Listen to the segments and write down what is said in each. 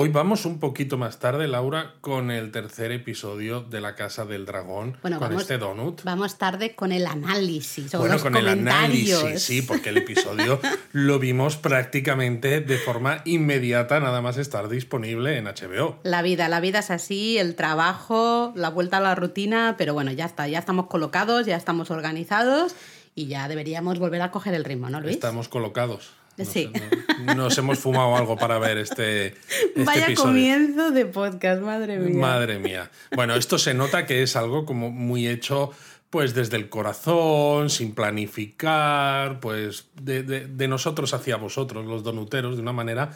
Hoy vamos un poquito más tarde, Laura, con el tercer episodio de La Casa del Dragón, Bueno, con vamos- este donut. Vamos tarde con el análisis. o Bueno, los con el análisis, sí, porque el episodio lo vimos prácticamente de forma inmediata, nada más estar disponible en HBO. La vida, la vida es así, el trabajo, la vuelta a la rutina, pero bueno, ya está, ya estamos colocados, ya estamos organizados y ya deberíamos volver a coger el ritmo, ¿no, Luis? Estamos colocados. Nos- Sí. no- Nos hemos fumado algo para ver este, este Vaya episodio. comienzo de podcast, madre mía. Madre mía. Bueno, esto se nota que es algo como muy hecho pues desde el corazón, sin planificar, pues de, de- de nosotros hacia vosotros, los donuteros, de una manera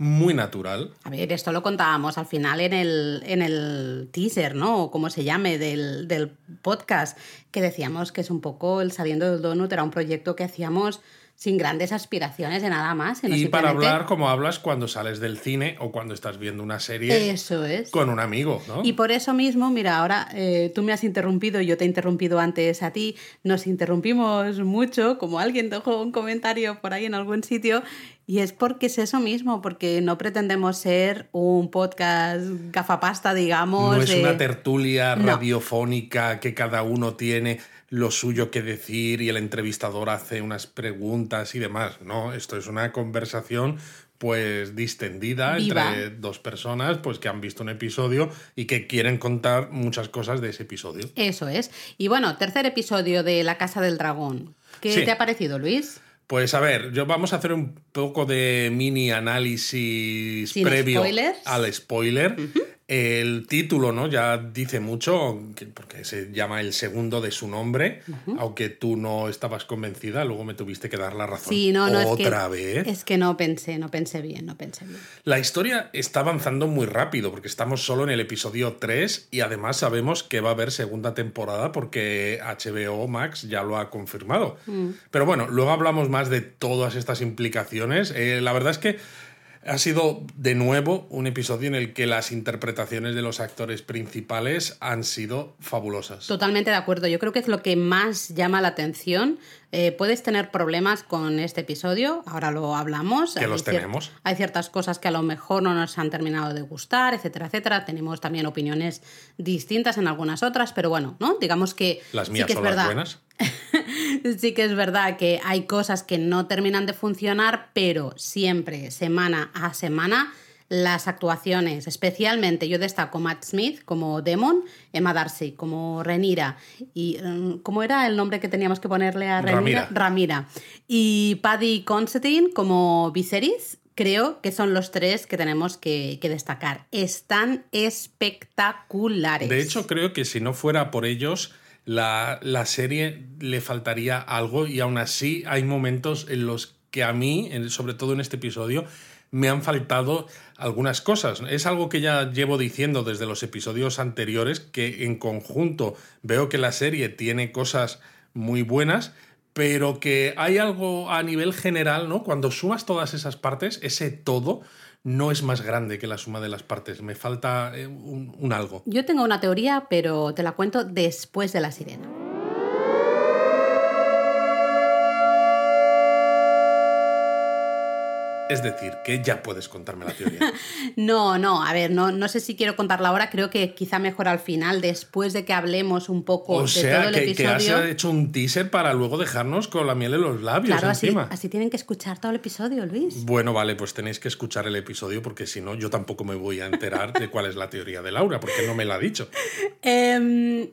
muy natural. A ver, esto lo contábamos al final en el, en el teaser, ¿no? O como se llame, del, del podcast, que decíamos que es un poco el Saliendo del Donut, era un proyecto que hacíamos sin grandes aspiraciones de nada más. sino Y para hablar como hablas cuando sales del cine o cuando estás viendo una serie Eso es. con un amigo, ¿no? Y por eso mismo, mira, ahora eh, tú me has interrumpido, yo te he interrumpido antes a ti, nos interrumpimos mucho, como alguien dejó un comentario por ahí en algún sitio, y es porque es eso mismo, porque no pretendemos ser un podcast gafapasta, digamos. No es de- una tertulia No. radiofónica que cada uno tiene lo suyo que decir y el entrevistador hace unas preguntas y demás. No, esto es una conversación pues distendida Viva. entre dos personas pues que han visto un episodio y que quieren contar muchas cosas de ese episodio. Eso es. Y bueno, tercer episodio de La Casa del Dragón. ¿Qué Sí. te ha parecido, Luis? Pues a ver, yo vamos a hacer un poco de mini análisis Sin previo spoilers. al spoiler. El título, ¿no? Ya dice mucho, que- porque se llama el segundo de su nombre, aunque tú no estabas convencida, luego me tuviste que dar la razón. Sí, no, no, es que, Otra vez. es que no pensé, no pensé bien, no pensé bien. La historia está avanzando muy rápido porque estamos solo en el episodio 3 y además sabemos que va a haber segunda temporada porque HBO Max ya lo ha confirmado. Pero bueno, luego hablamos más de todas estas implicaciones. Eh, la verdad es que ha sido de nuevo un episodio en el que las interpretaciones de los actores principales han sido fabulosas. Totalmente de acuerdo. Yo creo que es lo que más llama la atención. Eh, puedes tener problemas con este episodio, ahora lo hablamos. Que los cier- tenemos. Hay ciertas cosas que a lo mejor no nos han terminado de gustar, etcétera, etcétera. Tenemos también opiniones distintas en algunas otras, pero bueno, ¿no? Digamos que Las sí mías es son verdad. las buenas. Sí que es verdad que hay cosas que no terminan de funcionar, pero siempre, semana a semana, las actuaciones, especialmente yo destaco Matt Smith como Demon, Emma Darcy como Renira y mm, ¿cómo era el nombre que teníamos que ponerle a Renira? Ramira. Ramira. Y Paddy Considine como Viserys. Creo que son los tres que tenemos que, que destacar. Están espectaculares. De hecho, creo que si no fuera por ellos, la, la serie le faltaría algo y aún así hay momentos en los que a mí, sobre todo en este episodio, me han faltado algunas cosas. Es algo que ya llevo diciendo desde los episodios anteriores, que en conjunto veo que la serie tiene cosas muy buenas, pero que hay algo a nivel general, ¿no? Cuando sumas todas esas partes, ese todo no es más grande que la suma de las partes. Me falta eh, un- un algo. Yo tengo una teoría, pero te la cuento después de la sirena. Es decir, que ya puedes contarme la teoría. No, no, a ver, no, no sé si quiero contarla ahora, creo que quizá mejor al final, después de que hablemos un poco O de sea, todo el que, que has episodio. hecho un teaser para luego dejarnos con la miel en los labios claro, así, encima. así tienen que escuchar todo el episodio, Luis. Bueno, vale, pues tenéis que escuchar el episodio porque si no, yo tampoco me voy a enterar de cuál es la teoría de Laura, porque no me la ha dicho. Em,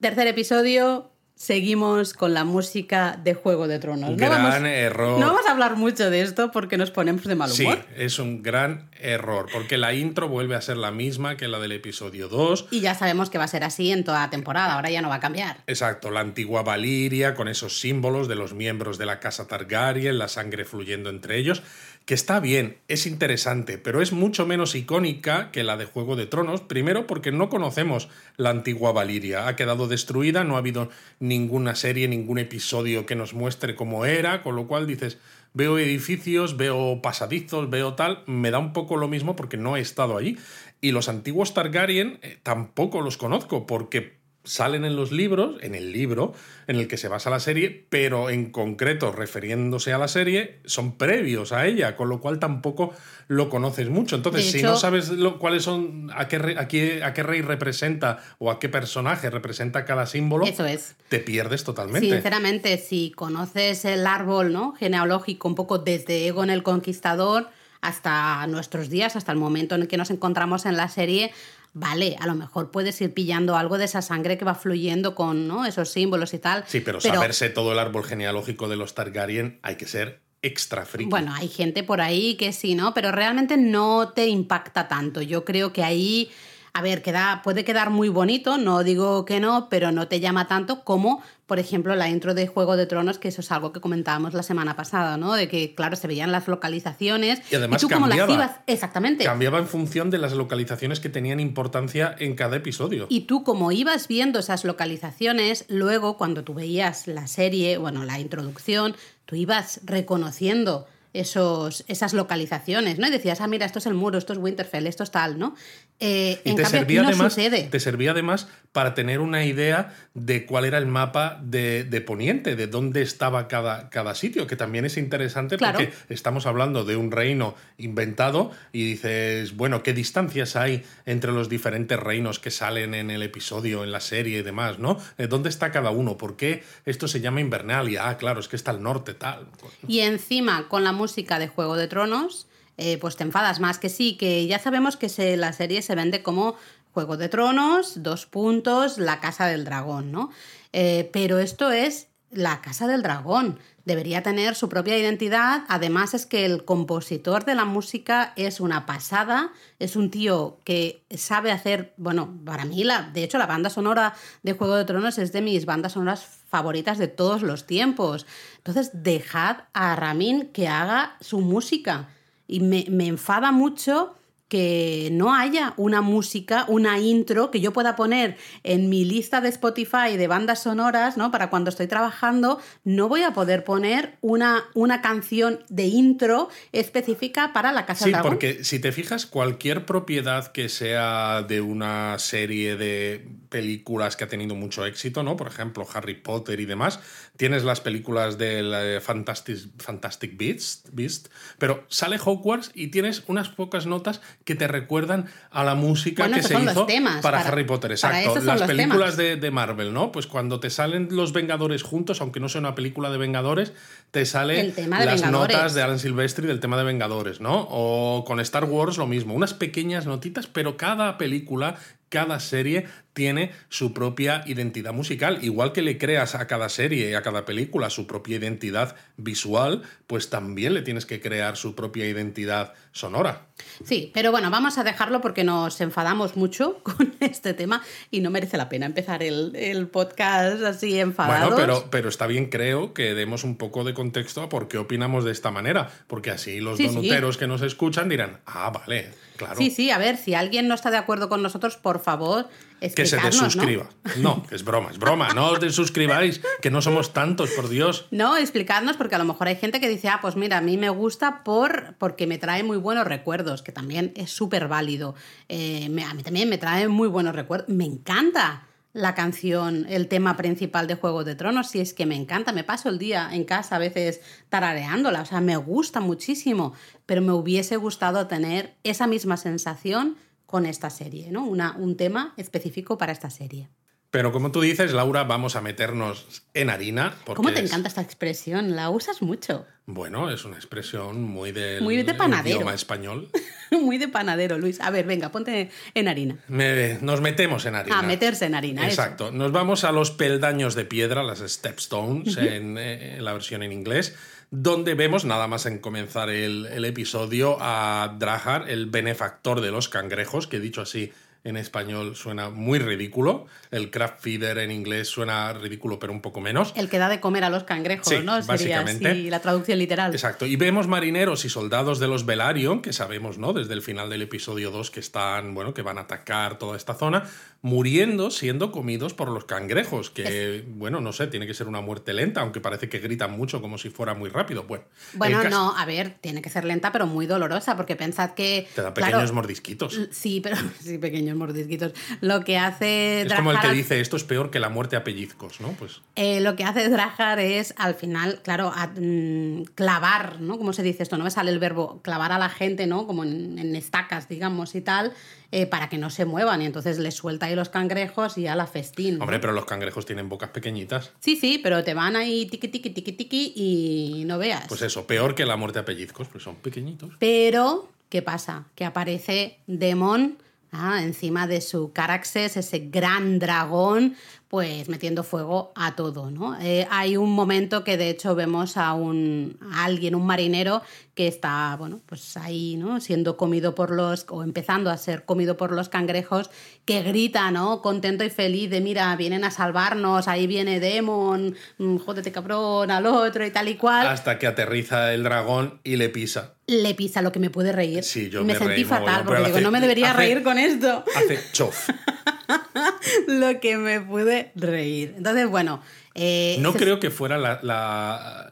tercer episodio, seguimos con la música de Juego de Tronos. Gran no, vamos, error. no vamos a hablar mucho de esto porque nos ponemos de mal Sí, humor. es un gran error, porque la intro vuelve a ser la misma que la del episodio 2. Y ya sabemos que va a ser así en toda la temporada, ahora ya no va a cambiar. Exacto, la antigua Valiria, con esos símbolos de los miembros de la casa Targaryen, la sangre fluyendo entre ellos, que está bien, es interesante, pero es mucho menos icónica que la de Juego de Tronos, primero porque no conocemos la antigua Valiria, ha quedado destruida, no ha habido ninguna serie, ningún episodio que nos muestre cómo era, con lo cual dices, veo edificios, veo pasadizos, veo tal, me da un poco lo mismo porque no he estado allí. Y los antiguos Targaryen eh, tampoco los conozco, porque salen en los libros, en el libro en el que se basa la serie, pero en concreto, refiriéndose a la serie, son previos a ella, con lo cual tampoco lo conoces mucho. Entonces, si no sabes lo- cuáles son, a qué, re- a, qué, a qué rey representa o a qué personaje representa cada símbolo, Eso es. te pierdes totalmente. Sinceramente, si conoces el árbol ¿no? genealógico un poco desde Egon el Conquistador hasta nuestros días, hasta el momento en el que nos encontramos en la serie, vale, a lo mejor puedes ir pillando algo de esa sangre que va fluyendo con ¿no? esos símbolos y tal. Sí, pero, saberse todo el árbol genealógico de los Targaryen hay que ser extra friki. Bueno, hay gente por ahí que sí, ¿no? Pero realmente no te impacta tanto. Yo creo que ahí, a ver, queda, puede quedar muy bonito, no digo que no, pero no te llama tanto como, por ejemplo, la intro de Juego de Tronos, que eso es algo que comentábamos la semana pasada, ¿no? De que, claro, se veían las localizaciones. Y además tú como las cambiaba. ibas, exactamente. Cambiaba en función de las localizaciones que tenían importancia en cada episodio. Y tú, como ibas viendo esas localizaciones, luego cuando tú veías la serie, bueno, la introducción, tú ibas reconociendo esos, esas localizaciones, ¿no? Y decías, ah, mira, esto es el muro, esto es Winterfell, esto es tal, ¿no? Eh, Y en te cambio, servía, no además, sucede. te servía además para tener una idea de cuál era el mapa de, de Poniente, de dónde estaba cada, cada sitio, que también es interesante Claro. porque estamos hablando de un reino inventado y dices, bueno, ¿qué distancias hay entre los diferentes reinos que salen en el episodio, en la serie y demás, ¿no? Eh, ¿Dónde está cada uno? ¿Por qué esto se llama Invernalia? Ah, claro, es que está al norte, tal. Y encima, con la música de Juego de Tronos, eh, pues te enfadas más. Que sí, que ya sabemos que la serie se vende como Juego de Tronos, dos puntos, la Casa del Dragón, ¿no? Eh, pero esto es la Casa del Dragón. Debería tener su propia identidad. Además es que el compositor de la música es una pasada. Es un tío que sabe hacer, bueno, para mí, la, de hecho, la banda sonora de Juego de Tronos es de mis bandas sonoras favoritas de todos los tiempos. Entonces, dejad a Ramin que haga su música. Y me, me enfada mucho que no haya una música, una intro que yo pueda poner en mi lista de Spotify de bandas sonoras, ¿no? Para cuando estoy trabajando, no voy a poder poner una, una canción de intro específica para la Casa Sí, Dragón. porque si te fijas, cualquier propiedad que sea de una serie de películas que ha tenido mucho éxito, ¿no? Por ejemplo, Harry Potter y demás, tienes las películas del Fantastic, Fantastic Beasts, Beast, pero sale Hogwarts y tienes unas pocas notas que te recuerdan a la música Bueno, que se hizo temas, para, para- Harry Potter, exacto. Las películas de, de Marvel, ¿no? Pues cuando te salen los Vengadores juntos, aunque no sea una película de Vengadores, te sale El tema de las Vengadores. notas de Alan Silvestri del tema de Vengadores, ¿no? O con Star Wars lo mismo, unas pequeñas notitas, pero cada película, cada serie tiene su propia identidad musical. Igual que le creas a cada serie y a cada película su propia identidad visual, pues también le tienes que crear su propia identidad sonora. Sí, pero bueno, vamos a dejarlo porque nos enfadamos mucho con este tema y no merece la pena empezar el, el podcast así enfadados. Bueno, pero, pero está bien, creo, que demos un poco de contexto a por qué opinamos de esta manera, porque así los Sí, sí. donuteros que nos escuchan dirán, ah, vale, claro. Sí, sí, a ver, si alguien no está de acuerdo con nosotros, por favor, Que se ¿no? desuscriba. ¿no? que es broma, es broma. No os desuscribáis, que no somos tantos, por Dios. No, explicadnos, porque a lo mejor hay gente que dice, ah, pues mira, a mí me gusta por, porque me trae muy buenos recuerdos, que también es súper válido. Eh, a mí también me trae muy buenos recuerdos. Me encanta la canción, el tema principal de Juego de Tronos, si es que me encanta. Me paso el día en casa a veces tarareándola, o sea, me gusta muchísimo, pero me hubiese gustado tener esa misma sensación con esta serie, ¿no? Una, un tema específico para esta serie. Pero como tú dices, Laura, vamos a meternos en harina. Porque ¿Cómo te es- encanta esta expresión? La usas mucho. Bueno, es una expresión muy del Muy de panadero. idioma español. Muy de panadero, Luis. A ver, venga, ponte en harina. Me- nos metemos en harina. Ah, meterse en harina. eso. Exacto. Nos vamos a los peldaños de piedra, las stepstones, en, eh, en la versión en inglés, donde vemos, nada más en comenzar el, el episodio, a Drahar, el benefactor de los cangrejos, que dicho así en español suena muy ridículo. El craft feeder en inglés suena ridículo, pero un poco menos. El que da de comer a los cangrejos, Sí, ¿no? Sería así la traducción literal. Exacto. Y vemos marineros y soldados de los Velaryon, que sabemos, ¿no? Desde el final del episodio 2 que están, bueno, que van a atacar toda esta zona, muriendo siendo comidos por los cangrejos, que, bueno, no sé, tiene que ser una muerte lenta, aunque parece que gritan mucho como si fuera muy rápido. Bueno, bueno no, a ver, tiene que ser lenta, pero muy dolorosa, porque pensad que... Te da pequeños mordisquitos. Sí, pero sí, pequeños mordisquitos. Lo que hace... Es como el que dice, esto es peor que la muerte a pellizcos, ¿no? Pues... Eh, lo que hace Drajar es, al final, claro, mm, clavar, ¿no? ¿Cómo se dice esto? No me sale el verbo, clavar a la gente, ¿no? Como en, en estacas, digamos, y tal eh, para que no se muevan. Y entonces les suelta ahí los cangrejos y a la festín. Hombre, pero los cangrejos tienen bocas pequeñitas. Sí, sí, pero te van ahí tiqui, tiqui, tiqui, tiqui y no veas. Pues eso, peor que la muerte a pellizcos, pues son pequeñitos. Pero, ¿qué pasa? Que aparece Demon ah, encima de su Caraxes, ese gran dragón, pues metiendo fuego a todo, ¿no? Eh, hay un momento que de hecho vemos a un a alguien, un marinero, que está, bueno, pues ahí, ¿no? Siendo comido por los, o empezando a ser comido por los cangrejos, que grita, ¿no? Contento y feliz de, mira, vienen a salvarnos, ahí viene Demon, mm, jódete cabrón, al otro y tal y cual. Hasta que aterriza el dragón y le pisa. Le pisa lo que me puede reír. Sí, yo me, me sentí fatal, porque digo, hace- no me debería hace- reír con esto. Hace chof. lo que me pude reír. Entonces, bueno. eh, No creo que fuera la- la-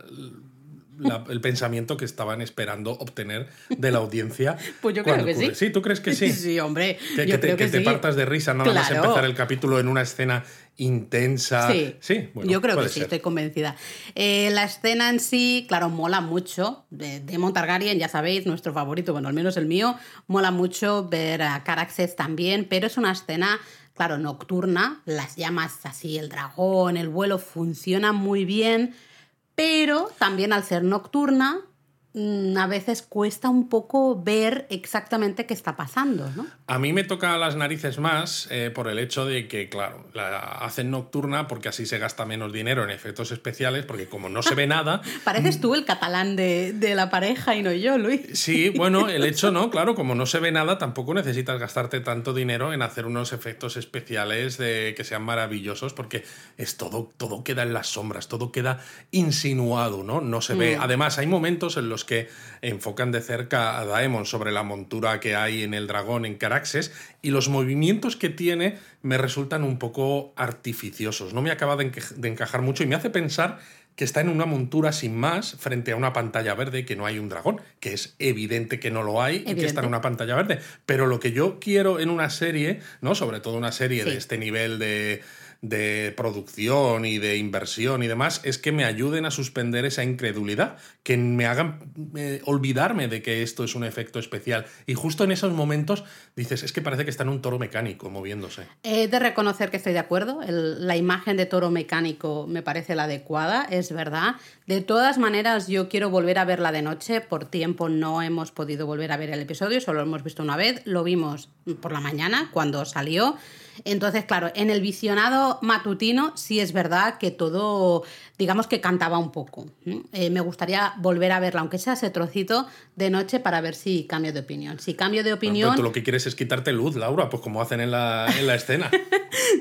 la- el pensamiento que estaban esperando obtener de la audiencia. Pues yo creo que ocurre. sí. Sí, ¿tú crees que sí? Sí, hombre. Que, yo que te, creo que, que te sí. partas de risa nada más Claro. empezar el capítulo en una escena intensa. Sí, bueno, yo creo que puede sí, ser. estoy convencida. Eh, la escena en sí, claro, mola mucho. De, Demon Targaryen, ya sabéis, nuestro favorito, bueno, al menos el mío, mola mucho ver a Caraxes también, pero es una escena, claro, nocturna. Las llamas así, el dragón, el vuelo funciona muy bien, pero también al ser nocturna, mm, a veces cuesta un poco ver exactamente qué está pasando, ¿no? A mí me toca las narices más eh, por el hecho de que, claro, la hacen nocturna porque así se gasta menos dinero en efectos especiales, porque como no se ve nada, Pareces tú el catalán de, de la pareja y no yo, Luis. Sí, bueno, el hecho no, claro, como no se ve nada, tampoco necesitas gastarte tanto dinero en hacer unos efectos especiales de que sean maravillosos, porque es todo, todo queda en las sombras, todo queda insinuado, ¿no? No se ve. Mm. Además, hay momentos en los que enfocan de cerca a Daemon sobre la montura que hay en el dragón en Caraxes, y los movimientos que tiene me resultan un poco artificiosos. No me acaba de, encajar mucho y me hace pensar que está en una montura sin más frente a una pantalla verde que no hay un dragón, que es evidente que no lo hay y que está en una pantalla verde. Pero lo que yo quiero en una serie, ¿no? Sobre todo una serie Sí. de este nivel de, de producción y de inversión y demás, es que me ayuden a suspender esa incredulidad, que me hagan eh, olvidarme de que esto es un efecto especial. Y justo en esos momentos dices, es que parece que está en un toro mecánico moviéndose. He de reconocer que estoy de acuerdo. La imagen de toro mecánico me parece la adecuada, es verdad. De todas maneras, yo quiero volver a verla de noche. Por tiempo no hemos podido volver a ver el episodio, solo lo hemos visto una vez. Lo vimos por la mañana, cuando salió. Entonces, claro, en el visionado matutino sí es verdad que todo, digamos que cantaba un poco. Eh, me gustaría volver a verla, aunque sea ese trocito de noche, para ver si cambio de opinión. Si cambio de Pero opinión... tú lo que quieres es quitarte luz, Laura, pues como hacen en la, en la escena.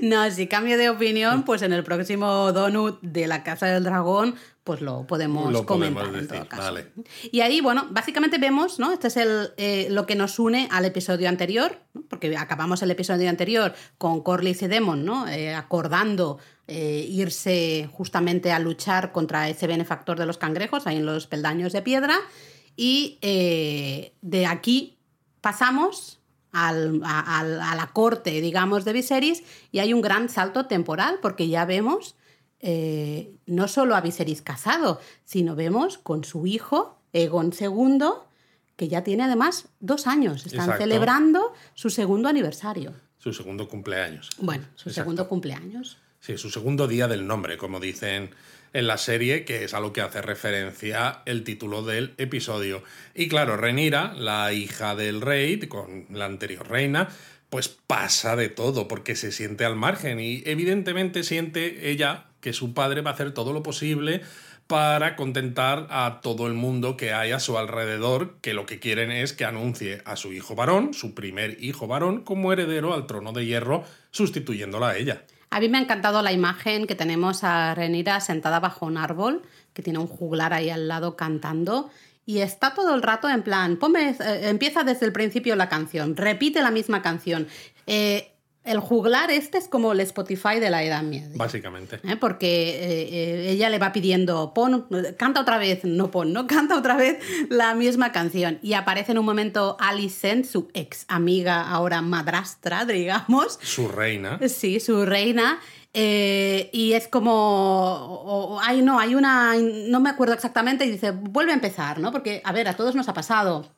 No, si cambio de opinión, pues en el próximo donut de la Casa del Dragón, pues lo podemos Lo podemos comentar en todo caso. vale. Y ahí, bueno, básicamente vemos, ¿no? Este es el, eh, lo que nos une al episodio anterior, ¿no? porque acabamos el episodio anterior con Corlys y Demon, ¿no? Eh, acordando eh, irse justamente a luchar contra ese benefactor de los cangrejos, ahí en los peldaños de piedra. Y de aquí pasamos al- a, a la corte, digamos, de Viserys y hay un gran salto temporal porque ya vemos eh, no solo a Viserys casado, sino vemos con su hijo, Egon II, que ya tiene además dos años. Están Exacto. celebrando su segundo aniversario. Su segundo cumpleaños. Bueno, su Exacto. segundo cumpleaños. Sí, su segundo día del nombre, como dicen en la serie, que es a lo que hace referencia el título del episodio. Y claro, Renira, la hija del rey, con la anterior reina, pues pasa de todo, porque se siente al margen y evidentemente siente ella que su padre va a hacer todo lo posible para contentar a todo el mundo que hay a su alrededor, que lo que quieren es que anuncie a su hijo varón, su primer hijo varón, como heredero al trono de hierro, sustituyéndola a ella. A mí me ha encantado la imagen que tenemos a Renira sentada bajo un árbol, que tiene un juglar ahí al lado cantando, y está todo el rato en plan, ponme, eh, empieza desde el principio la canción, repite la misma canción. Eh, el juglar este es como el Spotify de la Edad Media. Básicamente. ¿eh? Porque eh, eh, ella le va pidiendo, pon, canta otra vez, no pon, no canta otra vez la misma canción. Y aparece en un momento Alicent, su ex amiga, ahora madrastra, digamos. Su reina. Sí, su reina. y es como, ay no, hay una, no me acuerdo exactamente, y dice, vuelve a empezar, ¿no? Porque, a ver, a todos nos ha pasado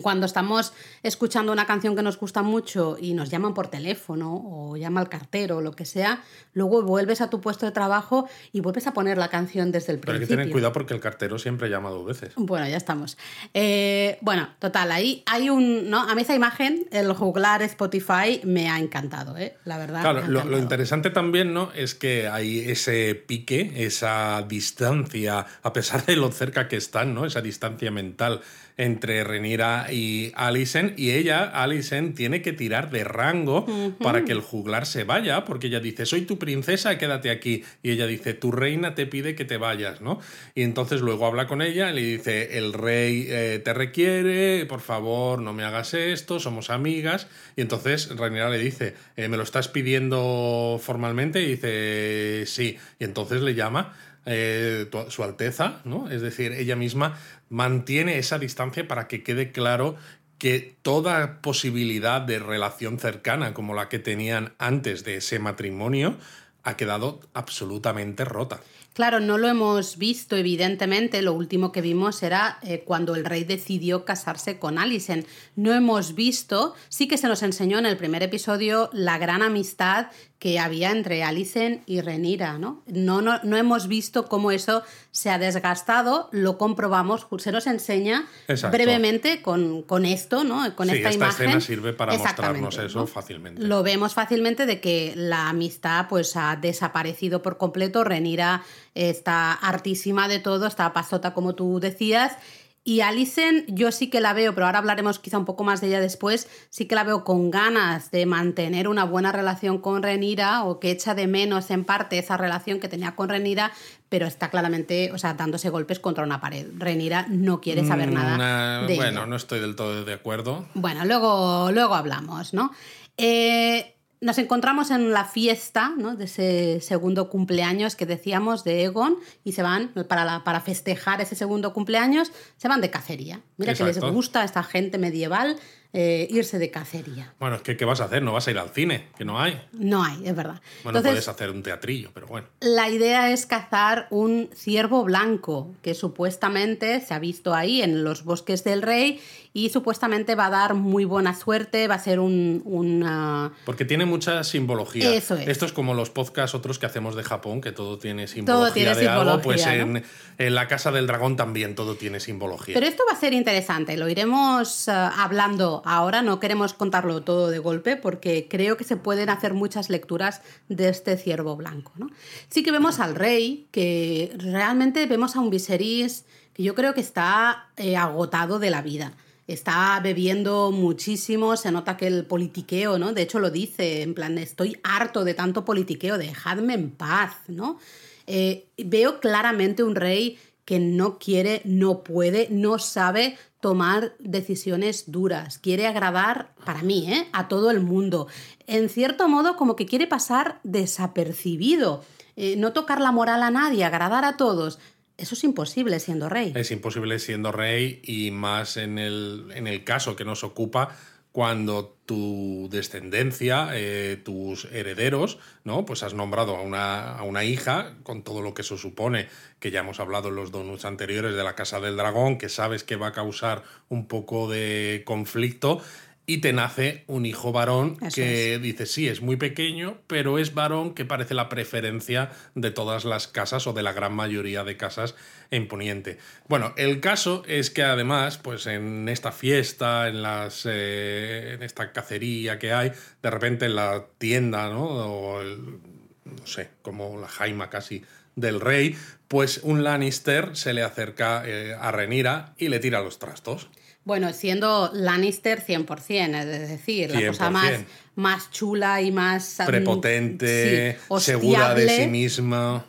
cuando estamos escuchando una canción que nos gusta mucho y nos llaman por teléfono o llama al cartero o lo que sea, luego vuelves a tu puesto de trabajo y vuelves a poner la canción desde el principio. Pero hay que tener cuidado porque el cartero siempre llama dos veces. Bueno, ya estamos. Eh, bueno, total, ahí hay un... ¿no? A mí esa imagen, el juglar Spotify, me ha encantado, ¿eh? la verdad. Claro, lo, lo, interesante también ¿no? es que hay ese pique, esa distancia, a pesar de lo cerca que están, ¿no? esa distancia mental entre Renira y Alison y ella, Alison, tiene que tirar de rango para que el juglar se vaya, porque ella dice, soy tu princesa, quédate aquí. Y ella dice, tu reina te pide que te vayas, ¿no? Y entonces luego habla con ella y le dice, el rey eh, te requiere, por favor, no me hagas esto, somos amigas. Y entonces Renira le dice, eh, ¿me lo estás pidiendo formalmente? Y dice, sí. Y entonces le llama eh, su Alteza, ¿no? Es decir, ella misma mantiene esa distancia para que quede claro que toda posibilidad de relación cercana como la que tenían antes de ese matrimonio ha quedado absolutamente rota. Claro, no lo hemos visto, evidentemente. Lo último que vimos era eh, cuando el rey decidió casarse con Alison. No hemos visto, sí que se nos enseñó en el primer episodio la gran amistad que había entre Alicen y Renira, ¿no? No, ¿no? no hemos visto cómo eso se ha desgastado, lo comprobamos, se nos enseña brevemente con, con, esto, ¿no? Con esta, imagen. escena sirve para mostrarnos eso fácilmente. Lo vemos fácilmente de que la amistad pues ha desaparecido por completo, Renira está hartísima de todo, está pasota como tú decías, y Alison, yo sí que la veo, pero ahora hablaremos quizá un poco más de ella después, sí que la veo con ganas de mantener una buena relación con Renira o que echa de menos en parte esa relación que tenía con Renira, pero está claramente, o sea, dándose golpes contra una pared. Renira no quiere saber mm, nada. de bueno, no estoy del todo de acuerdo. Bueno, luego, luego hablamos, ¿no? Eh, nos encontramos en la fiesta ¿no? de ese segundo cumpleaños que decíamos de Egon y se van para, para festejar ese segundo cumpleaños, se van de cacería. Mira que les gusta a esta gente medieval eh, irse de cacería. Bueno, es que ¿qué vas a hacer? No vas a ir al cine, que no hay. No hay, es verdad. Bueno, puedes hacer un teatrillo, pero bueno. La idea es cazar un ciervo blanco, que supuestamente se ha visto ahí en los bosques del rey y supuestamente va a dar muy buena suerte, va a ser un... Una... Porque tiene mucha simbología. Eso es. Esto es como los podcasts otros que hacemos de Japón, que todo tiene simbología todo tiene de algo, pues en, la Casa del Dragón también todo tiene simbología. Pero esto va a ser interesante, lo iremos uh, hablando ahora, no queremos contarlo todo de golpe porque creo que se pueden hacer muchas lecturas de este ciervo blanco. ¿no? Sí que vemos al rey, que realmente vemos a un Viserys que yo creo que está eh, agotado de la vida está bebiendo muchísimo, se nota que el politiqueo, ¿no? De hecho lo dice, en plan, estoy harto de tanto politiqueo, dejadme en paz, ¿no? Eh, veo claramente un rey que no quiere, no puede, no sabe tomar decisiones duras, quiere agradar, para mí, ¿eh? a todo el mundo. En cierto modo, como que quiere pasar desapercibido, eh, no tocar la moral a nadie, agradar a todos. Eso es imposible siendo rey. Es imposible siendo rey y más en el, en el caso que nos ocupa cuando tu descendencia, eh, tus herederos, ¿no? Pues has nombrado a una, a una, hija, con todo lo que eso supone, que ya hemos hablado en los donuts anteriores de la Casa del Dragón, que sabes que va a causar un poco de conflicto y te nace un hijo varón que dice, sí, es muy pequeño, pero es varón que parece la preferencia de todas las casas o de la gran mayoría de casas en Poniente. Bueno, el caso es que además, pues en esta fiesta, en, las, eh, en esta cacería que hay, de repente en la tienda, ¿no? O no sé, como la jaima casi del rey, pues un Lannister se le acerca eh, a Renira y le tira los trastos. Bueno, siendo Lannister 100%, es decir, la cosa más, más chula y más... Prepotente, segura de sí misma.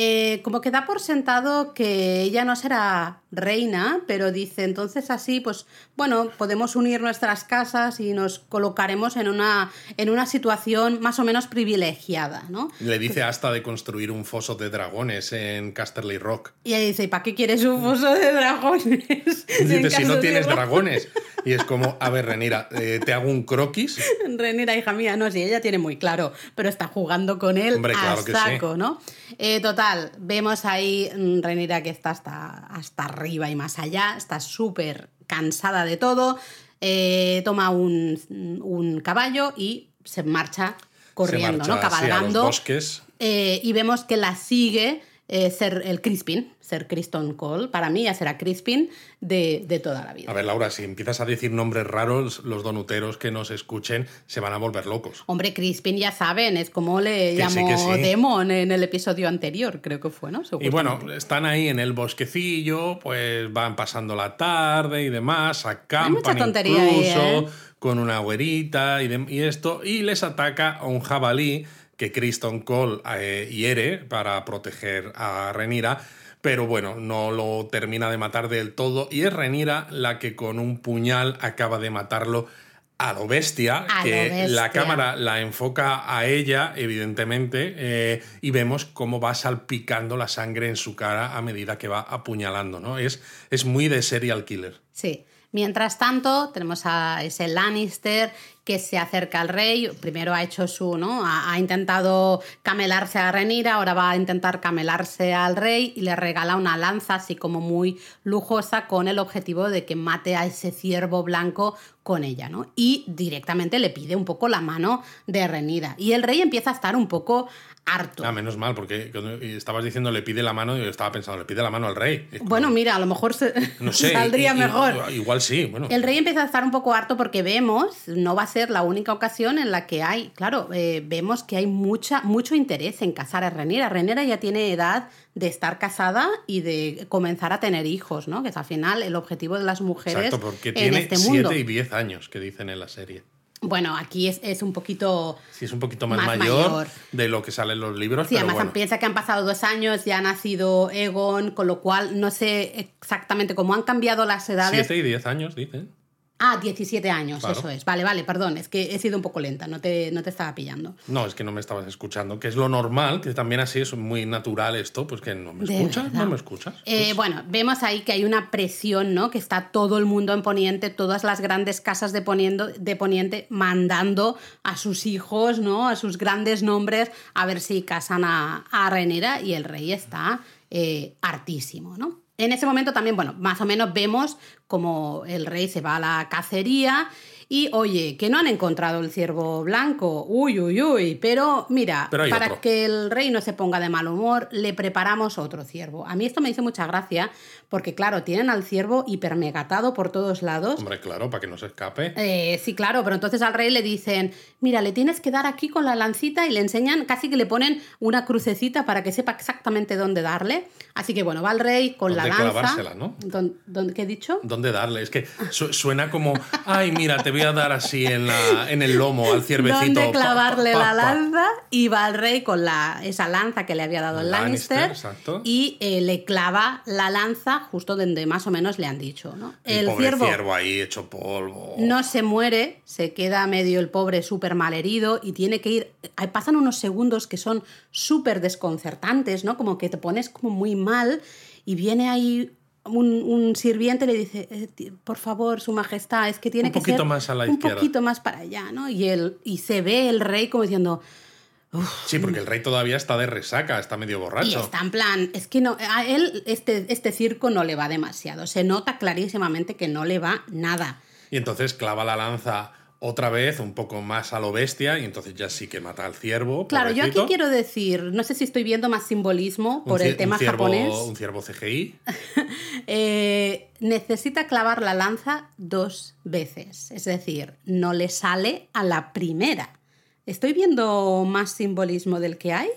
Eh, como que da por sentado que ella no será reina, pero dice entonces así, pues bueno, podemos unir nuestras casas y nos colocaremos en una, en una situación más o menos privilegiada, ¿no? Le dice hasta de construir un foso de dragones en Casterly Rock. Y ella dice, ¿para qué quieres un foso de dragones? dice, si no tienes dragones. Y es como, a ver, Renira, eh, ¿te hago un croquis? Renira, hija mía, no, si ella tiene muy claro, pero está jugando con él Hombre, claro a que saco, ¿no? Eh, total, vemos ahí mm, Renira que está hasta, hasta arriba y más allá, está súper cansada de todo, eh, toma un, un caballo y se marcha corriendo, Se marcha, ¿no? sí, a los Cabalgando. bosques. Eh, y vemos que la sigue eh, ser el Crispin, ser Criston Cole. Para mí ya será Crispin de, de toda la vida. A ver, Laura, si empiezas a decir nombres raros, los donuteros que nos escuchen se van a volver locos. Hombre, Crispin ya saben, es como le Que llamó sí. Demon en el episodio anterior, creo que fue, ¿no? Y bueno, están ahí en el bosquecillo, pues van pasando la tarde y demás, acampan mucha tontería ahí, incluso ¿eh? con una güerita y, de- y esto, y les ataca a un jabalí que Criston Cole eh, hiere para proteger a Renira, pero bueno, no lo termina de matar del todo, y es Renira la que con un puñal acaba de matarlo a lo bestia, A lo que la bestia. cámara la enfoca a ella, evidentemente, eh, y vemos cómo va salpicando la sangre en su cara a medida que va apuñalando, ¿no? Es, es muy de serial killer. Sí. Mientras tanto, tenemos a ese Lannister que se acerca al rey. Primero ha hecho su, ¿no? Ha, ha intentado camelarse a Renira, ahora va a intentar camelarse al rey y le regala una lanza así como muy lujosa con el objetivo de que mate a ese ciervo blanco con ella, ¿no? Y directamente le pide un poco la mano de Renira. Y el rey empieza a estar un poco harto. Ah, menos mal, porque cuando estabas diciendo le pide la mano, yo estaba pensando, le pide la mano al rey. Como, Bueno, mira, a lo mejor se- no sé, saldría mejor. Igual sí, bueno. El rey empieza a estar un poco harto porque vemos, no va a ser la única ocasión en la que hay, claro, eh, vemos que hay mucha, mucho interés en casar a Renera. Renera ya tiene edad de estar casada y de comenzar a tener hijos, ¿no? Que es al final el objetivo de las mujeres Exacto, porque en tiene este mundo. 7 y 10 años, que dicen en la serie. Bueno, aquí es, es un poquito... Sí, es un poquito más, Más mayor, mayor. de lo que sale en los libros, Sí, pero además bueno. piensa que han pasado dos años, ya ha nacido Egon, con lo cual no sé exactamente cómo han cambiado las edades. 7 y 10 años, dicen. Ah, 17 años, Claro. eso es. Vale, vale, perdón, es que he sido un poco lenta, no te, no te estaba pillando. No, es que no me estabas escuchando, que es lo normal, que también así es muy natural esto, pues que no me escuchas, no me escuchas. Eh, Pues, bueno, vemos ahí que hay una presión, ¿no? Que está todo el mundo en Poniente, todas las grandes casas de, poniendo, de Poniente mandando a sus hijos, ¿no? A sus grandes nombres a ver si casan a, a Renera y el rey está eh, hartísimo, ¿no? En ese momento también, bueno, más o menos vemos como el rey se va a la cacería y, oye, que no han encontrado el ciervo blanco, uy, uy, uy, pero mira, Pero para otro. que el rey no se ponga de mal humor, le preparamos otro ciervo. A mí esto me hizo mucha gracia porque, claro, tienen al ciervo hipermegatado por todos lados. Hombre, claro, para que no se escape. Eh, sí, claro, pero entonces al rey le dicen, mira, le tienes que dar aquí con la lancita y le enseñan, casi que le ponen una crucecita para que sepa exactamente dónde darle. Así que bueno, va el rey con la lanza. ¿no? ¿Dón- dónde- ¿Qué he dicho? ¿Dónde darle? Es que su- suena como, ay, mira, te voy a dar así en, la, en el lomo al ciervecito. Dónde pa, clavarle pa, la pa, lanza y va el rey con la, esa lanza que le había dado el Lannister, Lannister, exacto. y eh, le clava la lanza justo donde más o menos le han dicho. ¿no? El, pobre ciervo. ahí hecho polvo. no se muere, se queda medio el pobre súper mal herido y tiene que ir. ahí Pasan unos segundos que son súper desconcertantes, ¿no? Como que te pones como muy mal y viene ahí. Un, un sirviente le dice, eh, por favor, su majestad, es que tiene Un que poquito ser más a la un izquierda". poquito más para allá, ¿no? Y, el, y se ve el rey como diciendo, Sí, porque el rey todavía está de resaca, está medio y borracho. está en plan, es que no, a él este, este circo no le va demasiado, se nota clarísimamente que no le va nada. Y entonces clava la lanza otra vez, un poco más a lo bestia, y entonces ya sí que mata al ciervo. Claro, yo aquí quiero decir, no sé si estoy viendo más simbolismo por el tema un ciervo- japonés. Un ciervo CGI. Eh, necesita clavar la lanza dos veces, es decir, no le sale a la primera. ¿Estoy viendo más simbolismo del que hay?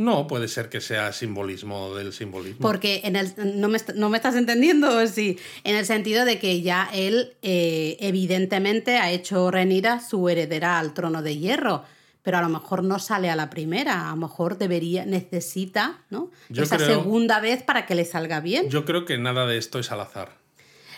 No, puede ser que sea simbolismo del simbolismo. Porque en el, no, me, no me estás entendiendo, ¿o sí, en el sentido de que ya él eh, evidentemente ha hecho Renira su heredera al trono de hierro. pero a lo mejor no sale a la primera, a lo mejor debería, necesita, ¿no? Yo Esa creo- segunda vez para que le salga bien. Yo creo que nada de esto es al azar.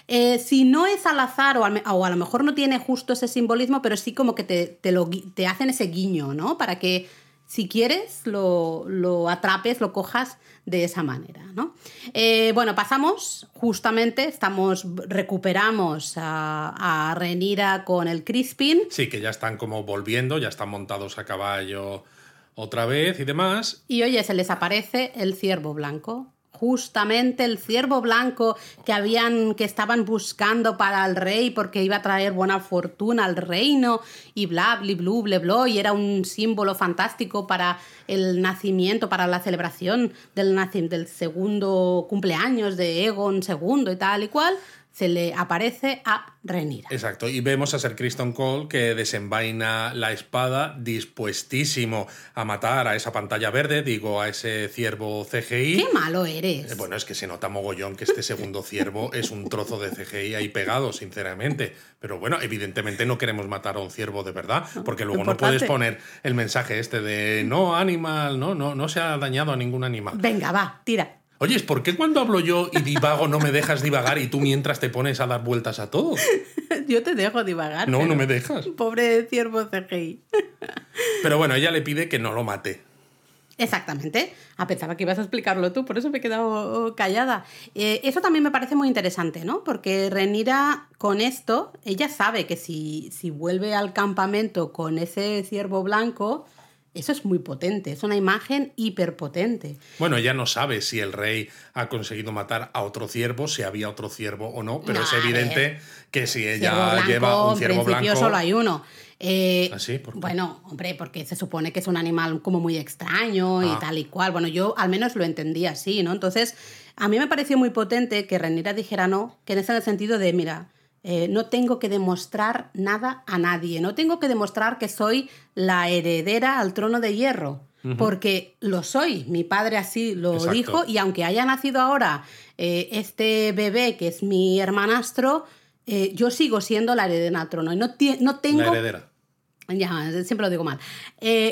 Eh, si no es al azar o, al o a lo mejor no tiene justo ese simbolismo, pero sí como que te, te lo, gui- te hacen ese guiño, ¿no? Para que si quieres lo, lo atrapes, lo cojas de esa manera, ¿no? Eh, bueno, pasamos justamente, estamos, recuperamos a, a Renira con el Crispin. Sí, que ya están como volviendo, ya están montados a caballo otra vez y demás. Y oye, se les aparece el ciervo blanco. Justamente el ciervo blanco que habían, que estaban buscando para el rey porque iba a traer buena fortuna al reino y bla, bli, blu, ble, blo, y era un símbolo fantástico para el nacimiento, para la celebración del, del segundo cumpleaños de Egon II y tal y cual, se le aparece a Renira. Exacto, y vemos a Sir Kristen Cole que desenvaina la espada dispuestísimo a matar a esa pantalla verde, digo, a ese ciervo CGI. ¡Qué malo eres! Eh, Bueno, es que se nota mogollón que este segundo ciervo es un trozo de CGI ahí pegado, sinceramente. Pero bueno, evidentemente no queremos matar a un ciervo de verdad, porque luego no puedes poner el mensaje este de no animal, no, no, no se ha dañado a ningún animal. Venga, va, tira. Oye, ¿por qué cuando hablo yo y divago no me dejas divagar y tú mientras te pones a dar vueltas a todo? Yo te dejo divagar. No, no me dejas. Pobre ciervo CGI. Pero bueno, ella le pide que no lo mate. Exactamente. Ah, pensaba que ibas a explicarlo tú, por eso me he quedado callada. Eh, eso también me parece muy interesante, ¿no? Porque Renira con esto, ella sabe que si, si vuelve al campamento con ese ciervo blanco, eso es muy potente, es una imagen hiperpotente. Bueno, ella no sabe si el rey ha conseguido matar a otro ciervo, si había otro ciervo o no, pero No, es evidente que si ella blanco, lleva un en ciervo principio blanco. solo hay uno. Eh, ¿Ah, sí? ¿Por qué? bueno, hombre, porque se supone que es un animal como muy extraño y Ah. tal y cual. Bueno, yo al menos lo entendí así, ¿no? Entonces, a mí me pareció muy potente que Renira dijera no, que en ese sentido de, mira, eh, no tengo que demostrar nada a nadie, no tengo que demostrar que soy la heredera al trono de hierro. Porque lo soy, mi padre así lo Exacto. dijo, y aunque haya nacido ahora eh, este bebé que es mi hermanastro, eh, yo sigo siendo la heredera al trono. Y no, no tengo. La heredera. Ya, siempre lo digo mal.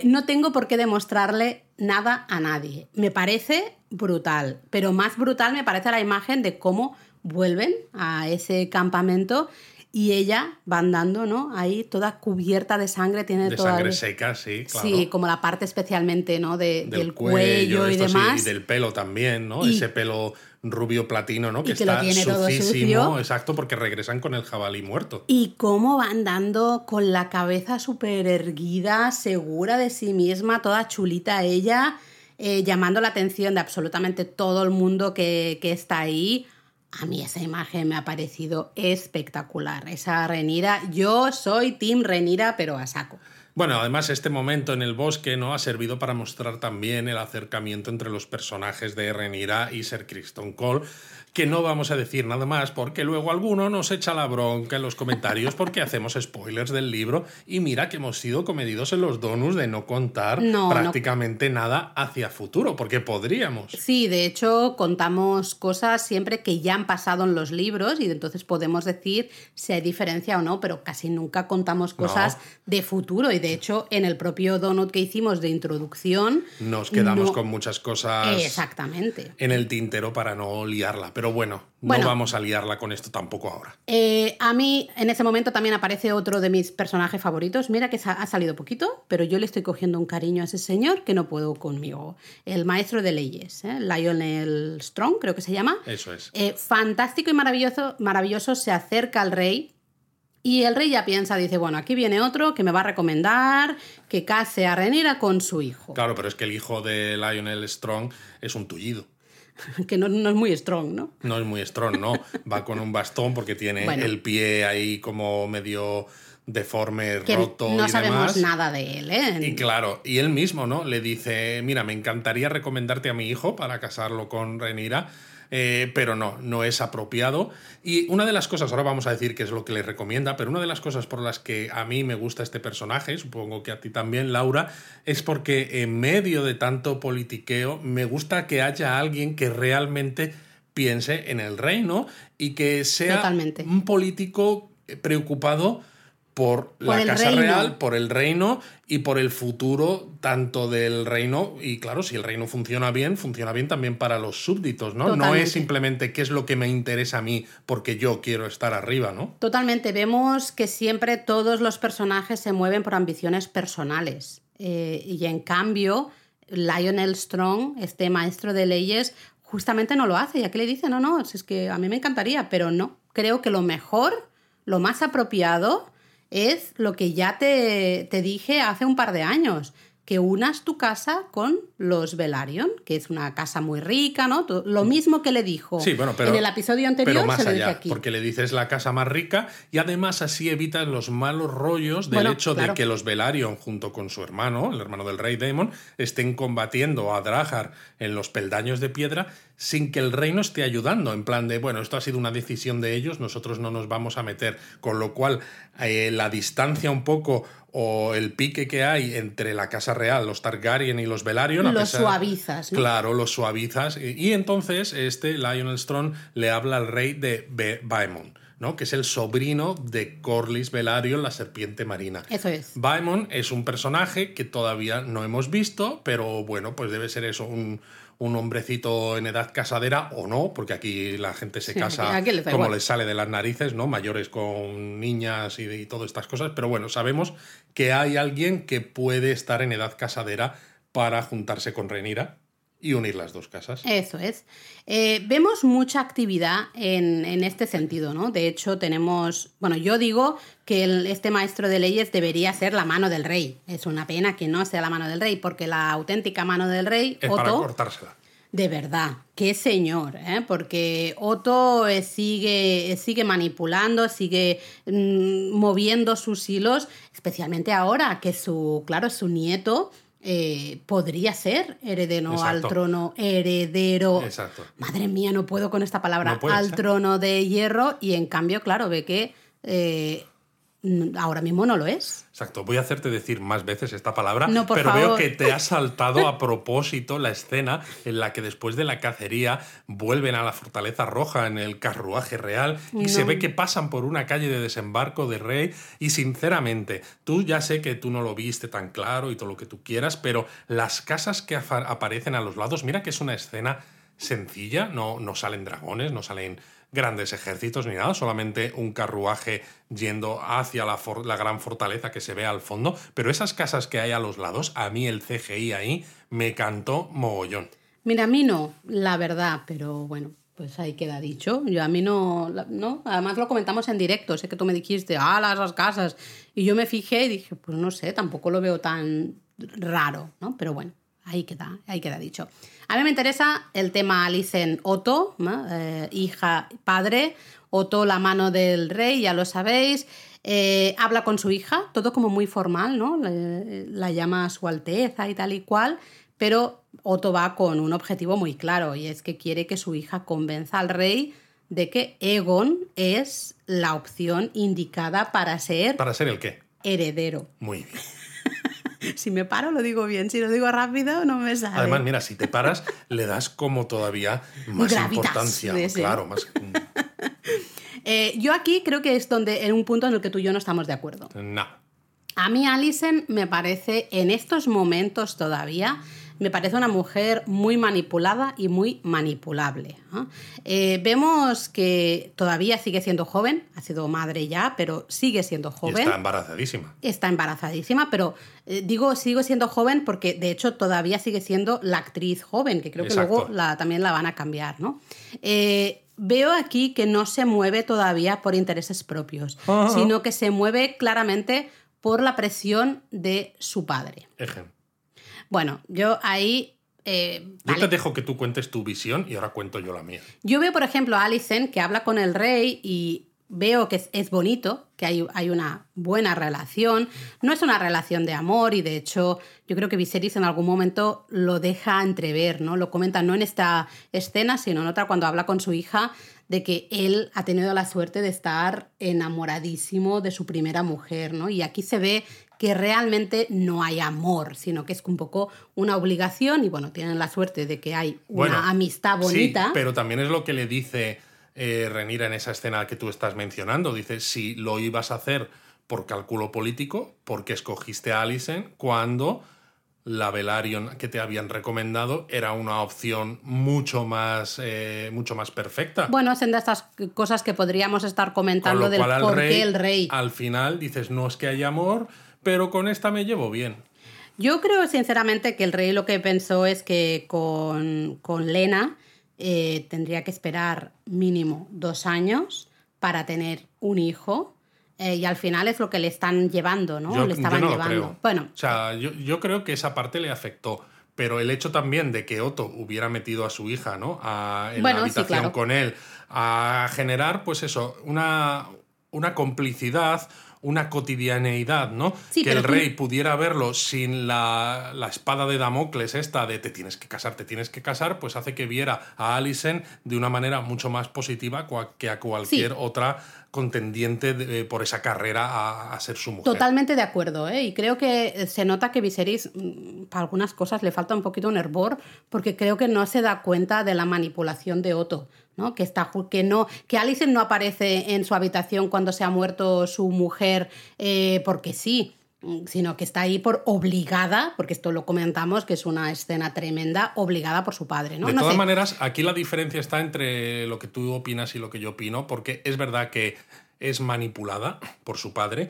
No tengo por qué demostrarle nada a nadie. Me parece brutal, pero más brutal me parece la imagen de cómo vuelven a ese campamento y ella va andando, ¿no? Ahí toda cubierta de sangre, tiene De toda sangre seca, sí, claro. Sí, como la parte especialmente, ¿no? De- del, del, cuello, y sí, demás. y del pelo también, ¿no? Y- Ese pelo rubio platino, ¿no? Que está sucísimo, exacto, porque regresan con el jabalí muerto. Y cómo va andando con la cabeza súper erguida, segura de sí misma, toda chulita ella, eh, llamando la atención de absolutamente todo el mundo que, que está ahí. A mí esa imagen me ha parecido espectacular. Esa Renira, yo soy Team Renira, pero a saco. Bueno, además este momento en el bosque no ha servido para mostrar también el acercamiento entre los personajes de Renira y Sir Kristen Cole, que no vamos a decir nada más porque luego alguno nos echa la bronca en los comentarios porque hacemos spoilers del libro y mira que hemos sido comedidos en los donuts de no contar No, no. prácticamente nada hacia futuro, porque podríamos. Sí, de hecho contamos cosas siempre que ya han pasado en los libros y entonces podemos decir si hay diferencia o no, pero casi nunca contamos cosas de futuro y de hecho en el propio donut que hicimos de introducción Nos quedamos con muchas cosas Exactamente. en el tintero para no liarla. Pero bueno, Bueno. no vamos a liarla con esto tampoco ahora. Eh, a mí en ese momento también aparece otro de mis personajes favoritos. Mira que ha salido poquito, pero yo le estoy cogiendo un cariño a ese señor que no puedo conmigo. El maestro de leyes, ¿eh? Lionel Strong, creo que se llama. Eso es. Eh, fantástico y maravilloso, maravilloso, se acerca al rey y el rey ya piensa, dice, bueno, aquí viene otro que me va a recomendar que case a Renira con su hijo, Claro, pero es que el hijo de Lionel Strong es un tullido. que no, no es muy strong, ¿no? No es muy strong, no. Va con un bastón porque tiene Bueno. el pie ahí como medio deforme, Que roto no y sabemos demás. nada de él, ¿eh? Y claro, y él mismo, ¿no? Le dice, mira, me encantaría recomendarte a mi hijo para casarlo con Renira, eh, pero no, no es apropiado. Y una de las cosas, ahora vamos a decir qué es lo que le recomienda, pero una de las cosas por las que a mí me gusta este personaje, supongo que a ti también, Laura, es porque en medio de tanto politiqueo me gusta que haya alguien que realmente piense en el reino y que sea Totalmente. un político preocupado por, la Casa Real, por el reino y por el futuro tanto del reino. Y claro, si el reino funciona bien, funciona bien también para los súbditos, ¿no? No es simplemente qué es lo que me interesa a mí porque yo quiero estar arriba, ¿no? Totalmente. Vemos que siempre todos los personajes se mueven por ambiciones personales. Eh, y en cambio, Lionel Strong, este maestro de leyes, justamente no lo hace. Y aquí le dice, no, no, es que a mí me encantaría, pero no. Creo que lo mejor, lo más apropiado es lo que ya te, te dije hace un par de años, que unas tu casa con los Velaryon, que es una casa muy rica, ¿no? Lo mismo que le dijo en el episodio anterior, más se allá, Porque le dices la casa más rica y además así evitas los malos rollos del hecho de que los Velaryon, junto con su hermano, el hermano del rey Daemon, estén combatiendo a Drahar en los peldaños de piedra sin que el reino esté ayudando, en plan de, bueno, esto ha sido una decisión de ellos, nosotros no nos vamos a meter, con lo cual eh, la distancia un poco o el pique que hay entre la Casa Real, los Targaryen y los Velaryon. Los suavizas, ¿no? Claro, los suavizas. Y, entonces este Lionel Strong le habla al rey de Baemon. ¿no? que es el sobrino de Corlys Velaryon, la serpiente marina. Eso es. Baemon es un personaje que todavía no hemos visto, pero bueno, pues debe ser eso, un, un hombrecito en edad casadera o no, porque aquí la gente se casa como les sale de las narices, ¿no? Mayores con niñas y, y todas estas cosas. Pero bueno, sabemos que hay alguien que puede estar en edad casadera para juntarse con Renira y unir las dos casas. Eso es. Eh, vemos mucha actividad en, este sentido, ¿no? De hecho, tenemos, bueno, yo digo que este maestro de leyes debería ser la mano del rey. Es una pena que no sea la mano del rey, porque la auténtica mano del rey... Es para cortársela. De verdad, qué señor, ¿eh? porque Otto eh, sigue, sigue manipulando, sigue mm, moviendo sus hilos, especialmente ahora que su, claro, su nieto eh, podría ser heredero al trono, heredero. Exacto. Madre mía, no puedo con esta palabra, al trono de hierro, y en cambio, claro, ve que eh, ahora mismo no lo es. Exacto, voy a hacerte decir más veces esta palabra, pero veo que te ha saltado a propósito la escena en la que después de la cacería vuelven a la fortaleza roja en el carruaje real y se ve que pasan por una calle de desembarco de rey y sinceramente, tú ya sé que tú no lo viste tan claro y todo lo que tú quieras, pero las casas que aparecen a los lados, mira que es una escena sencilla, no, no salen dragones, no salen grandes ejércitos ni nada, solamente un carruaje yendo hacia la, gran fortaleza que se ve al fondo, pero esas casas que hay a los lados, a mí el CGI ahí me cantó mogollón. Mira, a mí no, la verdad, pero bueno, pues ahí queda dicho. Yo a mí no, no, además lo comentamos en directo, sé que tú me dijiste, ah, las casas, y yo me fijé y dije, pues no sé, tampoco lo veo tan raro, ¿no? Pero bueno, ahí queda, ahí queda dicho. A mí me interesa el tema Alicen Otto, eh, hija, padre, Otto la mano del rey, ya lo sabéis. Eh, habla con su hija, todo como muy formal, ¿no? la llama a su alteza y tal y cual, pero Otto va con un objetivo muy claro y es que quiere que su hija convenza al rey de que Egon es la opción indicada para ser... ¿Para ser el qué? Heredero. Muy bien. Si me paro lo digo bien, si lo digo rápido no me sale. Además, mira, si te paras le das como todavía más importancia, claro, más... Eh, yo aquí creo que es donde en un punto en el que tú y yo no estamos de acuerdo. No. A mí Alison me parece en estos momentos todavía me parece una mujer muy manipulada y muy manipulable. Eh, vemos que todavía sigue siendo joven, ha sido madre ya, pero sigue siendo joven. está embarazadísima. Está embarazadísima, pero eh, digo sigo siendo joven porque de hecho todavía sigue siendo la actriz joven, que creo que luego la, también la van a cambiar. ¿no? Eh, veo aquí que no se mueve todavía por intereses propios, sino que se mueve claramente por la presión de su padre. Ejemplo. Bueno, yo ahí... Eh, yo te dejo que tú cuentes tu visión y ahora cuento yo la mía. Yo veo, por ejemplo, a Alicent que habla con el rey y veo que es, bonito, que hay, hay, una buena relación. No es una relación de amor y de hecho yo creo que Viserys en algún momento lo deja entrever, ¿no? Lo comenta no en esta escena, sino en otra cuando habla con su hija de que él ha tenido la suerte de estar enamoradísimo de su primera mujer, ¿no? Y aquí se ve que realmente no hay amor, sino que es un poco una obligación y bueno, tienen la suerte de que hay una amistad bonita. Sí, pero también es lo que le dice eh, Renira en esa escena que tú estás mencionando. Dice, si lo ibas a hacer por cálculo político, porque escogiste a Alicent cuando la Velaryon que te habían recomendado era una opción mucho más, eh, mucho más perfecta. Bueno, son de estas cosas que podríamos estar comentando del por qué el rey. Al final dices, no es que haya amor, pero con esta me llevo bien. Yo creo sinceramente que el rey lo que pensó es que con, con Lena eh, tendría que esperar mínimo dos años para tener un hijo eh, y al final es lo que le están llevando, ¿no? le estaban llevando. Bueno. O sea, yo, creo que esa parte le afectó. Pero el hecho también de que Otto hubiera metido a su hija, ¿no? A, en la habitación con él, a generar, pues eso, una, una complicidad, una cotidianeidad, ¿no? que el rey pudiera verlo sin la, espada de Damocles esta de te tienes que casar, te tienes que casar, pues hace que viera a Alison de una manera mucho más positiva que a cualquier otra contendiente eh, por esa carrera a, ser su mujer. Totalmente de acuerdo, ¿eh? y creo que se nota que Viserys mm, para algunas cosas le falta un poquito un hervor porque creo que no se da cuenta de la manipulación de Otto. ¿No? Que, está, que, no, que Alicent no aparece en su habitación cuando se ha muerto su mujer eh, porque sí, sino que está ahí por obligada, porque esto lo comentamos, que es una escena tremenda, obligada por su padre. ¿no? De todas maneras, aquí la diferencia está entre lo que tú opinas y lo que yo opino, porque es verdad que es manipulada por su padre,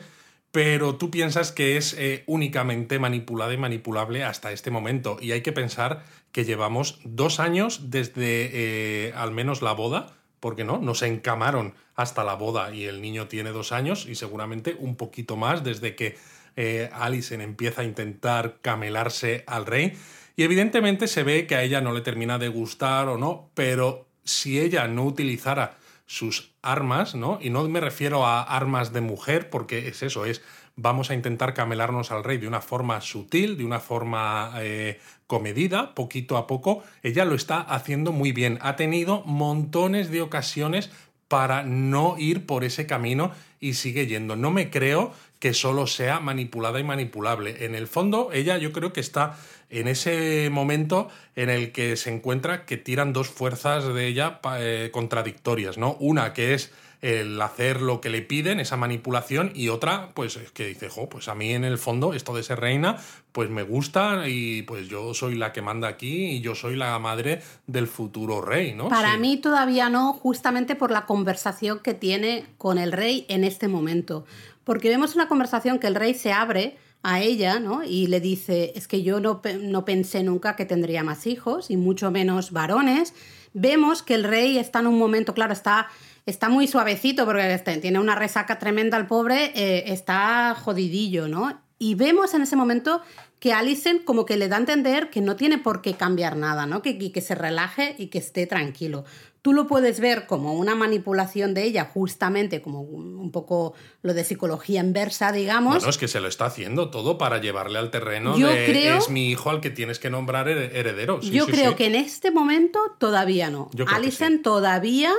pero tú piensas que es eh, únicamente manipulada y manipulable hasta este momento. Y hay que pensar que llevamos dos años desde eh, al menos la boda, porque no, nos encamaron hasta la boda y el niño tiene dos años y seguramente un poquito más desde que eh, Alison empieza a intentar camelarse al rey. Y evidentemente se ve que a ella no le termina de gustar o no, pero si ella no utilizara sus armas, ¿no? Y no me refiero a armas de mujer, porque es eso, es vamos a intentar camelarnos al rey de una forma sutil, de una forma eh, comedida, poquito a poco. Ella lo está haciendo muy bien. Ha tenido montones de ocasiones para no ir por ese camino y sigue yendo. No me creo que solo sea manipulada y manipulable. En el fondo, ella yo creo que está en ese momento en el que se encuentra que tiran dos fuerzas de ella eh, contradictorias, ¿no? Una que es el hacer lo que le piden, esa manipulación, y otra, pues que dice, jo, pues a mí en el fondo esto de ser reina, pues me gusta y pues yo soy la que manda aquí y yo soy la madre del futuro rey, ¿no? Para mí todavía no, justamente por la conversación que tiene con el rey en este momento. Porque vemos una conversación que el rey se abre a ella, ¿no? Y le dice, es que yo no, no, pensé nunca que tendría más hijos y mucho menos varones. Vemos que el rey está en un momento, claro, está, está muy suavecito porque este, tiene una resaca tremenda el pobre, eh, está jodidillo, ¿no? Y vemos en ese momento que Alicent como que le da a entender que no tiene por qué cambiar nada, ¿no? Que, que se relaje y que esté tranquilo. Tú lo puedes ver como una manipulación de ella, justamente como un poco lo de psicología inversa, digamos. Bueno, es que se lo está haciendo todo para llevarle al terreno de es mi hijo al que tienes que nombrar heredero. yo creo que en este momento todavía no. Alicent todavía,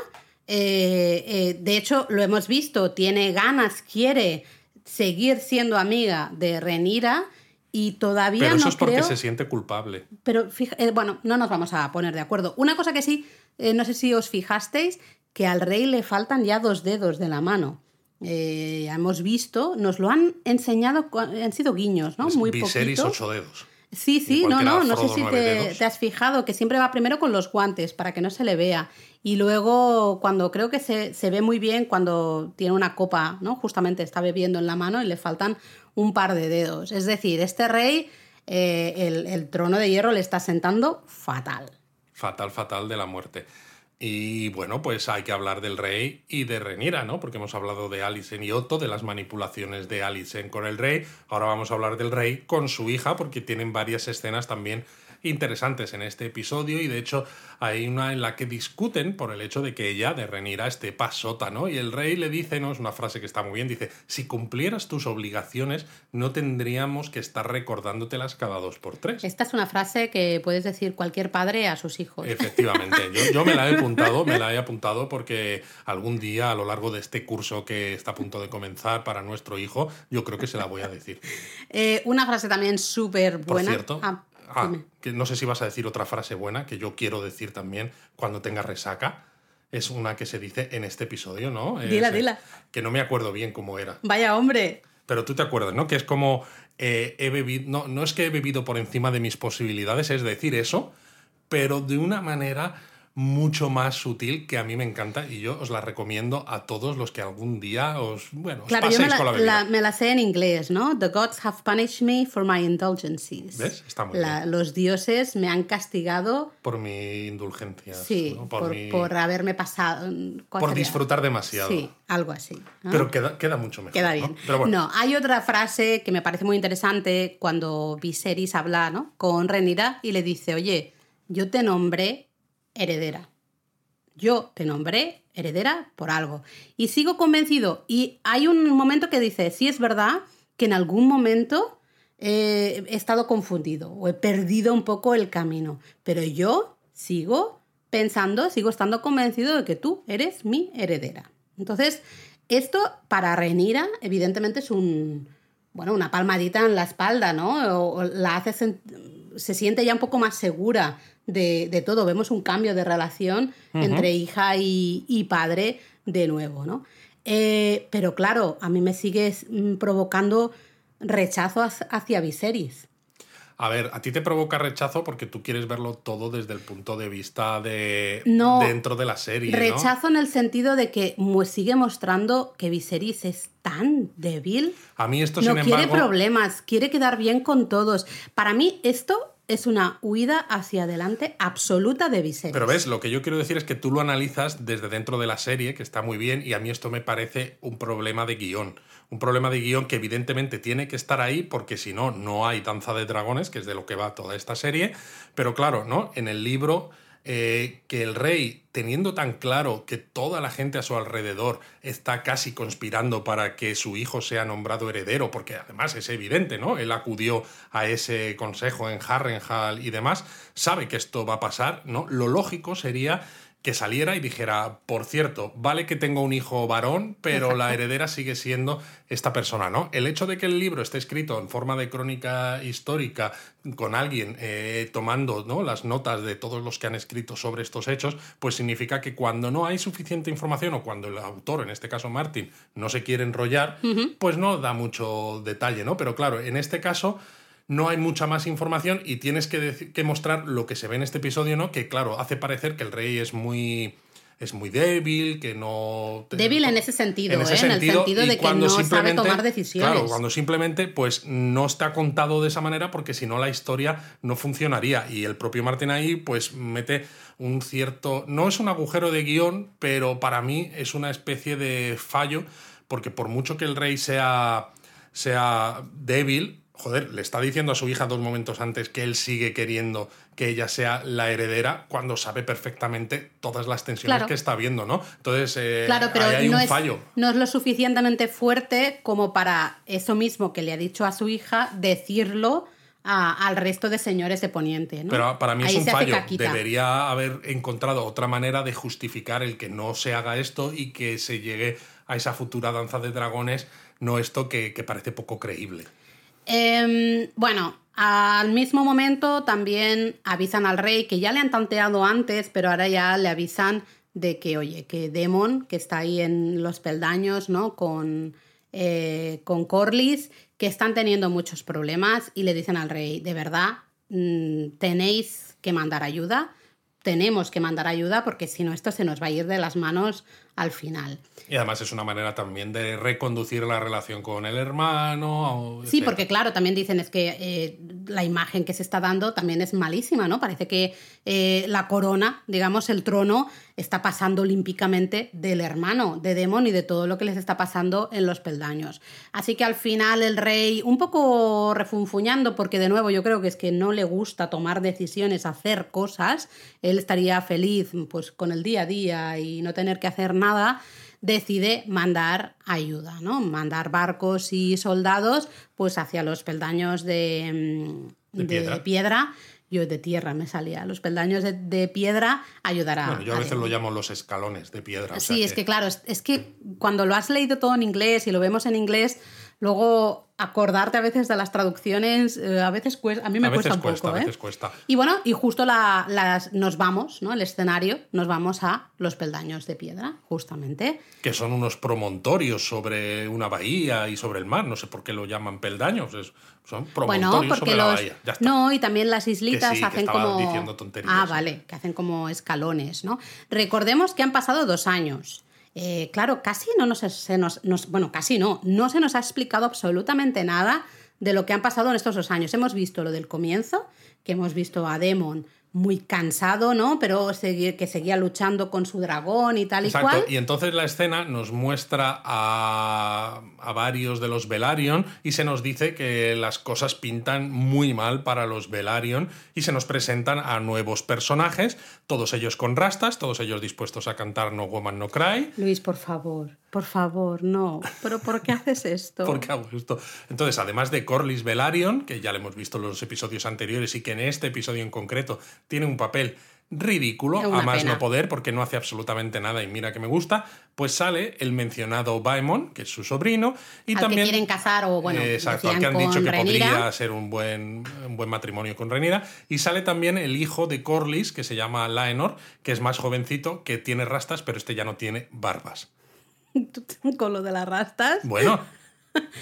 eh, eh, de hecho, lo hemos visto, tiene ganas, quiere seguir siendo amiga de Renira y todavía Pero eso es porque se siente culpable. Pero eh, bueno, no nos vamos a poner de acuerdo. Una cosa que sí, eh, no sé si os fijasteis, que al rey le faltan ya dos dedos de la mano. Eh, hemos visto, nos lo han enseñado, han sido guiños, ¿no? Muy Viserys ocho dedos. Sí, sí, no, no, no sé si te, has fijado que siempre va primero con los guantes para que no se le vea. Y luego, cuando creo que se, se, ve muy bien, cuando tiene una copa, ¿no? Justamente está bebiendo en la mano y le faltan un par de dedos. Es decir, este rey, eh, el, el trono de hierro le está sentando fatal. Fatal, fatal de la muerte. Y bueno, pues hay que hablar del rey y de Renira, ¿no? Porque hemos hablado de Alicent y Otto, de las manipulaciones de Alicent con el rey. Ahora vamos a hablar del rey con su hija, porque tienen varias escenas también interesantes en este episodio y de hecho hay una en la que discuten por el hecho de que ella, de Renira, esté pasota, ¿no? Y el rey le dice, ¿no? Es una frase que está muy bien, dice, si cumplieras tus obligaciones no tendríamos que estar recordándotelas cada dos por tres. Esta es una frase que puedes decir cualquier padre a sus hijos. Efectivamente, yo, me la he apuntado, me la he apuntado porque algún día a lo largo de este curso que está a punto de comenzar para nuestro hijo, yo creo que se la voy a decir. Eh, una frase también súper buena. Por cierto, ah, Ah, que no sé si vas a decir otra frase buena que yo quiero decir también cuando tenga resaca. Es una que se dice en este episodio, ¿no? Dila, dila. Que no me acuerdo bien cómo era. Vaya hombre. Pero tú te acuerdas, ¿no? Que es como eh, he bebido, no, no es que he bebido por encima de mis posibilidades, es decir, eso, pero de una manera mucho más sutil que a mí me encanta y yo os la recomiendo a todos los que algún día os, bueno, os Claro, yo paséis me la, con la bebida. la- me la sé en inglés, ¿no? The gods have punished me for my indulgences. ¿Ves? Está muy La- Los dioses me han castigado, Por mi indulgencia. sí, ¿no? por, por, mi- por haberme pasado... ¿cuál por sería? disfrutar demasiado. Sí, algo así. ¿no? Pero queda, queda mucho mejor. Queda ¿no? bien. Pero bueno, No, hay otra frase que me parece muy interesante cuando Viserys habla ¿no? con Renira y le dice, oye, yo te nombré heredera. Yo te nombré heredera por algo. Y sigo convencido. Y hay un momento que dice, sí es verdad que en algún momento eh, he estado confundido o he perdido un poco el camino. Pero yo sigo pensando, sigo estando convencido de que tú eres mi heredera. Entonces, esto para Renira, evidentemente, es un. Bueno, una palmadita en la espalda, ¿no? O- la hace se siente ya un poco más segura de, de todo. Vemos un cambio de relación entre hija y, y padre de nuevo, ¿no? Eh, pero claro, a mí me sigue mm, provocando rechazo hacia- Viserys. a ver, a ti te provoca rechazo porque tú quieres verlo todo desde el punto de vista de No, dentro de la serie. ¿no? Rechazo en el sentido de que sigue mostrando que Viserys es tan débil. A mí esto, no sin quiere embargo, problemas, quiere quedar bien con todos. Para mí esto es una huida hacia adelante absoluta de Viserys. Pero ves, lo que yo quiero decir es que tú lo analizas desde dentro de la serie, que está muy bien, y a mí esto me parece un problema de guion. Un problema de guion que evidentemente tiene que estar ahí porque si no, no hay danza de dragones, que es de lo que va toda esta serie. Pero claro, ¿no? En el libro, eh, que el rey, teniendo tan claro que toda la gente a su alrededor está casi conspirando para que su hijo sea nombrado heredero, porque además es evidente, ¿no? Él acudió a ese consejo en Harrenhal y demás, sabe que esto va a pasar, ¿no? Lo lógico sería que saliera y dijera, por cierto, vale que tengo un hijo varón, pero la heredera sigue siendo esta persona, ¿no? El hecho de que el libro esté escrito en forma de crónica histórica, con alguien eh, tomando ¿no? las notas de todos los que han escrito sobre estos hechos, pues significa que cuando no hay suficiente información o cuando el autor, en este caso Martin, no se quiere enrollar, pues no da mucho detalle, ¿no? Pero claro, en este caso no hay mucha más información y tienes que, que mostrar lo que se ve en este episodio, ¿no? Que claro, hace parecer que el rey es muy es muy débil, que no... Débil en ese sentido, ¿eh? En el sentido, de que no sabe tomar decisiones. Claro, cuando simplemente pues no está contado de esa manera porque si no la historia no funcionaría y el propio Martin ahí pues mete un cierto... No es un agujero de guion, pero para mí es una especie de fallo porque por mucho que el rey sea, sea débil, joder, le está diciendo a su hija dos momentos antes que él sigue queriendo que ella sea la heredera cuando sabe perfectamente todas las tensiones Claro. que está viendo, ¿no? Entonces, eh, Claro, pero ahí hay no, un es, fallo. no es lo suficientemente fuerte como para eso mismo que le ha dicho a su hija decirlo a- al resto de señores de Poniente. ¿no? Pero para mí Ahí es un fallo. Debería haber encontrado otra manera de justificar el que no se haga esto y que se llegue a esa futura danza de dragones, no esto que, que parece poco creíble. Em, bueno, al mismo momento también avisan al rey que ya le han tanteado antes, pero ahora ya le avisan de que, oye, que Demon, que está ahí en los peldaños, ¿no? Con, eh, con Corlys, que están teniendo muchos problemas y le dicen al rey, de verdad, mm, tenéis que mandar ayuda, tenemos que mandar ayuda porque si no esto se nos va a ir de las manos al final. Y además es una manera también de reconducir la relación con el hermano. Sí, porque claro, también dicen es que eh, la imagen que se está dando también es malísima, ¿no? Parece que eh, la corona, digamos, el trono, está pasando olímpicamente del hermano de Demon y de todo lo que les está pasando en los peldaños. Así que al final el rey, un poco refunfuñando, porque de nuevo yo creo que es que no le gusta tomar decisiones, hacer cosas, él estaría feliz pues con el día a día y no tener que hacer nada decide mandar ayuda, ¿no? Mandar barcos y soldados pues hacia los peldaños de, mm, De piedra. piedra. Yo de tierra me salía. Los peldaños de, de piedra ayudará. Bueno, yo a veces lo llamo los escalones de piedra. o sea Sí, es que claro, es, es que cuando lo has leído todo en inglés y lo vemos en inglés, luego acordarte a veces de las traducciones, eh, a veces cuesta, a mí me a veces cuesta un cuesta, poco. a ¿eh? veces cuesta. Y bueno, y justo la, las, nos vamos, ¿no? El escenario, nos vamos a los peldaños de piedra, justamente. Que son unos promontorios sobre una bahía y sobre el mar. No sé por qué lo llaman peldaños. es- son Bueno, porque sobre la los. bahía. Ya está. No, y también las islitas Que sí, que hacen como. diciendo tonterías, ah, vale, que hacen como escalones, ¿no? Recordemos que han pasado dos años. Eh, claro, casi no nos, se nos, nos- Bueno, casi no. No se nos ha explicado absolutamente nada de lo que han pasado en estos dos años. Hemos visto lo del comienzo, que hemos visto a Demon muy cansado, ¿no? Pero que seguía luchando con su dragón y tal y Exacto, cual. y entonces la escena nos muestra a, a varios de los Velaryon y se nos dice que las cosas pintan muy mal para los Velaryon y se nos presentan a nuevos personajes, todos ellos con rastas, todos ellos dispuestos a cantar No Woman No Cry. Luis, por favor, por favor, no. ¿Pero por qué haces esto? ¿Por qué hago esto? Entonces, además de Corlys Velaryon, que ya le hemos visto en los episodios anteriores y que en este episodio en concreto tiene un papel ridículo, a más pena. no poder, porque no hace absolutamente nada y mira que me gusta, pues sale el mencionado Baemon, que es su sobrino, y Al también... que quieren casar o, bueno, Eh, Exacto, al que han dicho que podría ser un buen, un buen matrimonio con Renira. Y sale también el hijo de Corlys, que se llama Laenor, que es más jovencito, que tiene rastas, pero este ya no tiene barbas. con lo de las rastas. Bueno,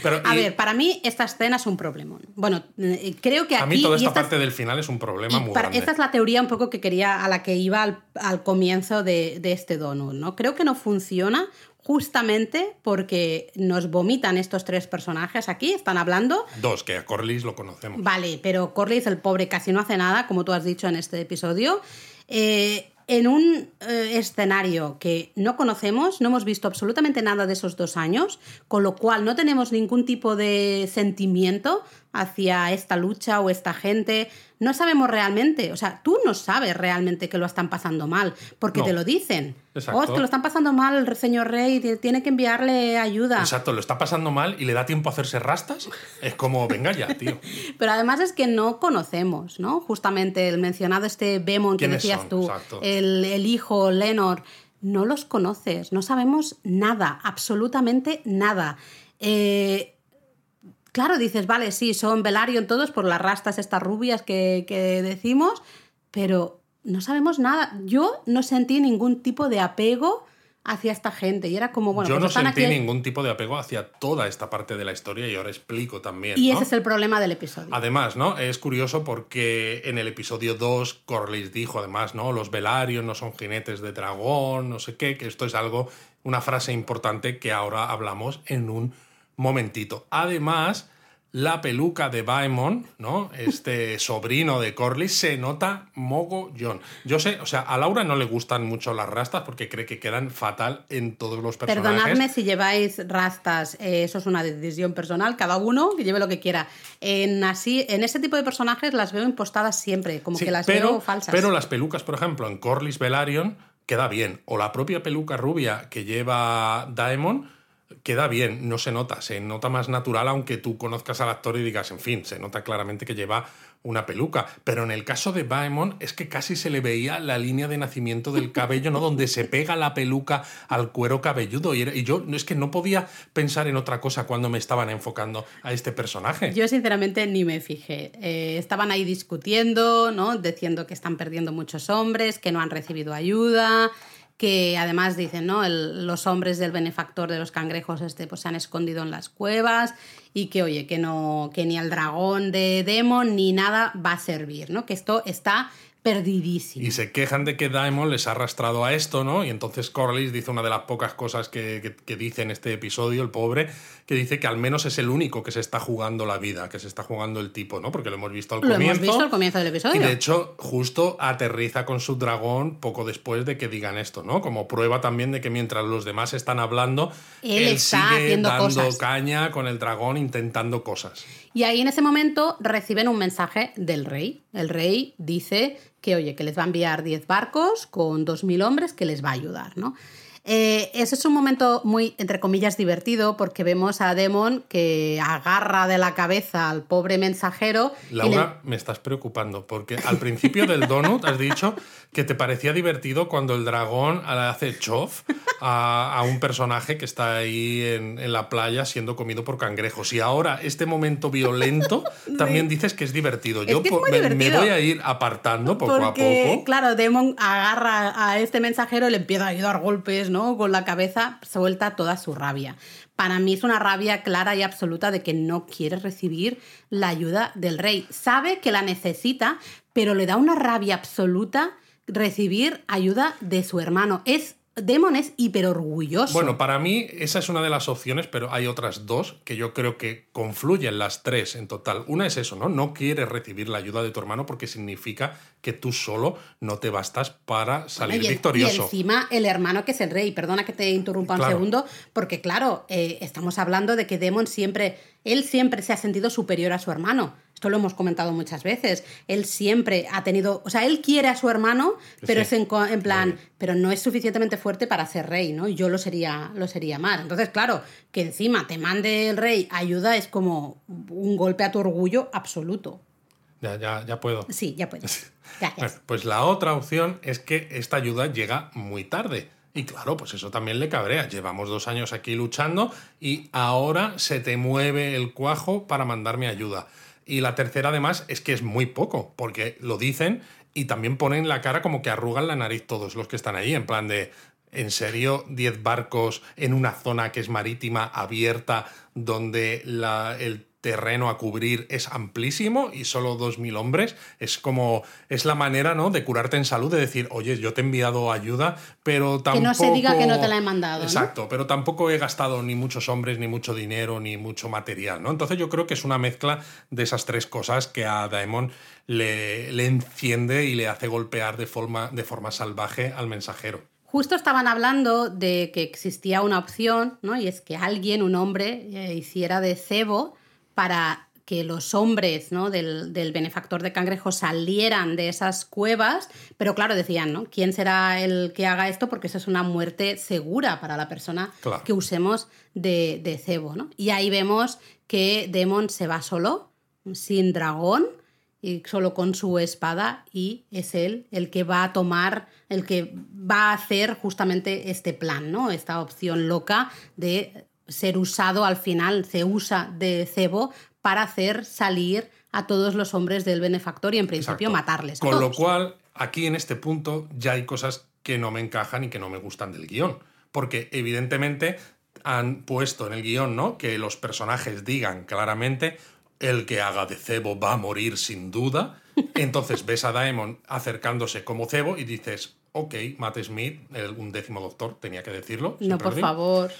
pero A y- ver, para mí esta escena es un problemón. Bueno, eh, creo que aquí... a mí toda esta esta es- parte del final es un problema muy para- grande. esta es la teoría un poco que quería, a la que iba al, al comienzo de, de este donut, ¿no? Creo que no funciona justamente porque nos vomitan estos tres personajes aquí, están hablando, Dos, que a Corlys lo conocemos. Vale, pero Corlys, el pobre, casi no hace nada, como tú has dicho en este episodio. Eh, en un eh, escenario que no conocemos, no hemos visto absolutamente nada de esos dos años, con lo cual no tenemos ningún tipo de sentimiento hacia esta lucha o esta gente. No sabemos realmente, o sea, tú no sabes realmente que lo están pasando mal, porque No. te lo dicen. Exacto. Oh, es que lo están pasando mal el señor rey, tiene que enviarle ayuda. Exacto, lo está pasando mal y le da tiempo a hacerse rastas. Es como, venga ya, tío. Pero además es que no conocemos, ¿no? Justamente el mencionado este Bemon que ¿Quiénes decías son? tú, el, el hijo Lenor, no los conoces, no sabemos nada, absolutamente nada. Eh, claro, dices, vale, sí, son Velaryon todos por las rastas estas rubias que, que decimos, pero no sabemos nada. Yo no sentí ningún tipo de apego hacia esta gente y era como, bueno, Yo pues no están sentí aquí- ningún tipo de apego hacia toda esta parte de la historia y ahora explico también. Y ¿no? ese es el problema del episodio. Además, ¿no? Es curioso porque en el episodio 2 Corlys dijo, además, ¿no? Los Velaryon no son jinetes de dragón, no sé qué, que esto es algo, una frase importante que ahora hablamos en un momentito. Además, la peluca de Baemon, ¿no? Este sobrino de Corlys, se nota mogollón. Yo sé, o sea, a Laura no le gustan mucho las rastas porque cree que quedan fatal en todos los personajes. Perdonadme si lleváis rastas, eh, eso es una decisión personal, cada uno que lleve lo que quiera. En así, en este tipo de personajes las veo impostadas siempre, como Sí, que las pero, veo falsas. Pero las pelucas, por ejemplo, en Corlys Velaryon queda bien. O la propia peluca rubia que lleva Daemon queda bien, no se nota, se nota más natural aunque tú conozcas al actor y digas, en fin, se nota claramente que lleva una peluca. Pero en el caso de Baemon es que casi se le veía la línea de nacimiento del cabello, ¿no? Donde se pega la peluca al cuero cabelludo. Y, era- y yo no es que no podía pensar en otra cosa cuando me estaban enfocando a este personaje. Yo sinceramente ni me fijé. Eh, estaban ahí discutiendo, ¿no? Diciendo que están perdiendo muchos hombres, que no han recibido ayuda, que además dicen, ¿no? El- los hombres del benefactor de los cangrejos este, pues, se han escondido en las cuevas y que, oye, que, no, que ni el dragón de Demon ni nada va a servir, ¿no? Que esto está perdidísimo. Y se quejan de que Daemon les ha arrastrado a esto, ¿no? Y entonces Corlys dice una de las pocas cosas que, que- que dice en este episodio, el pobre, que dice que al menos es el único que se está jugando la vida, que se está jugando el tipo, ¿no? Porque lo hemos visto al Lo comienzo. hemos visto al comienzo del episodio. Y de hecho, justo aterriza con su dragón poco después de que digan esto, ¿no? Como prueba también de que mientras los demás están hablando, Él él, está sigue haciendo dando cosas. caña con el dragón, intentando cosas. Y ahí en ese momento reciben un mensaje del rey. El rey dice que, oye, que les va a enviar 10 barcos con 2.000 hombres que les va a ayudar, ¿no? Eh, ese es un momento muy, entre comillas, divertido porque vemos a Demon que agarra de la cabeza al pobre mensajero. le- Laura, me estás preocupando, porque al principio del donut has dicho que te parecía divertido cuando el dragón hace chof a, un personaje que está ahí en, la playa siendo comido por cangrejos. Y ahora, este momento violento, también dices que es divertido. Yo me, voy a ir apartando poco a poco. Claro, Demon agarra a este mensajero y le empieza a dar golpes, Con la cabeza, suelta toda su rabia. Para mí es una rabia clara y absoluta de que no quiere recibir la ayuda del rey. Sabe que la necesita, pero le da una rabia absoluta recibir ayuda de su hermano. Es Demon es hiper orgulloso. Bueno, para mí esa es una de las opciones, pero hay otras dos que yo creo que confluyen las tres en total. Una es eso, ¿no? No quieres recibir la ayuda de tu hermano porque significa que tú solo no te bastas para salir victorioso. Y encima el hermano que es el rey. Perdona que te interrumpa un segundo, porque claro, eh, estamos hablando de que Demon siempre, él siempre se ha sentido superior a su hermano. Esto lo hemos comentado muchas veces. Él siempre ha tenido, o sea, él quiere a su hermano, pero es en, plan, pero no es suficientemente fuerte para ser rey, ¿no? Yo lo sería, lo sería más. Entonces, claro, que encima te mande el rey ayuda es como un golpe a tu orgullo absoluto. Ya, ya, ya puedo. Sí, ya puedes. pues la otra opción es que esta ayuda llega muy tarde. Y claro, pues eso también le cabrea. Llevamos dos años aquí luchando y ahora se te mueve el cuajo para mandarme ayuda. Y la tercera, además, es que es muy poco, porque lo dicen y también ponen la cara como que arrugan la nariz todos los que están ahí, en plan de, ¿en serio 10 barcos en una zona que es marítima, abierta, donde la, el terreno a cubrir es amplísimo y solo 2.000 hombres, es como, es la manera, ¿no?, de curarte en salud, de decir, oye, yo te he enviado ayuda, pero tampoco... Que no se diga que no te la he mandado. Exacto, pero tampoco he gastado ni muchos hombres, ni mucho dinero, ni mucho material, ¿no? Entonces yo creo que es una mezcla de esas tres cosas que a Daemon le, le enciende y le hace golpear de forma, de forma salvaje al mensajero. Justo estaban hablando de que existía una opción, ¿no? Y es que alguien, un hombre, eh, hiciera de cebo para que los hombres ¿no? del, benefactor de cangrejo salieran de esas cuevas, pero claro, decían, ¿no? ¿Quién será el que haga esto? Porque eso es una muerte segura para la persona que usemos de, de cebo, ¿no? Y ahí vemos que Demon se va solo, sin dragón, y solo con su espada, y es él el que va a tomar, el que va a hacer justamente este plan, ¿no? Esta opción loca de ser usado al final, se usa de cebo para hacer salir a todos los hombres del benefactor y en principio matarles. Con lo cual, aquí en este punto ya hay cosas que no me encajan y que no me gustan del guion. Porque evidentemente han puesto en el guion, ¿no? Que los personajes digan claramente el que haga de cebo va a morir sin duda. Entonces ves a Daemon acercándose como cebo y dices, ok, Matt Smith, el undécimo doctor, tenía que decirlo. No, por favor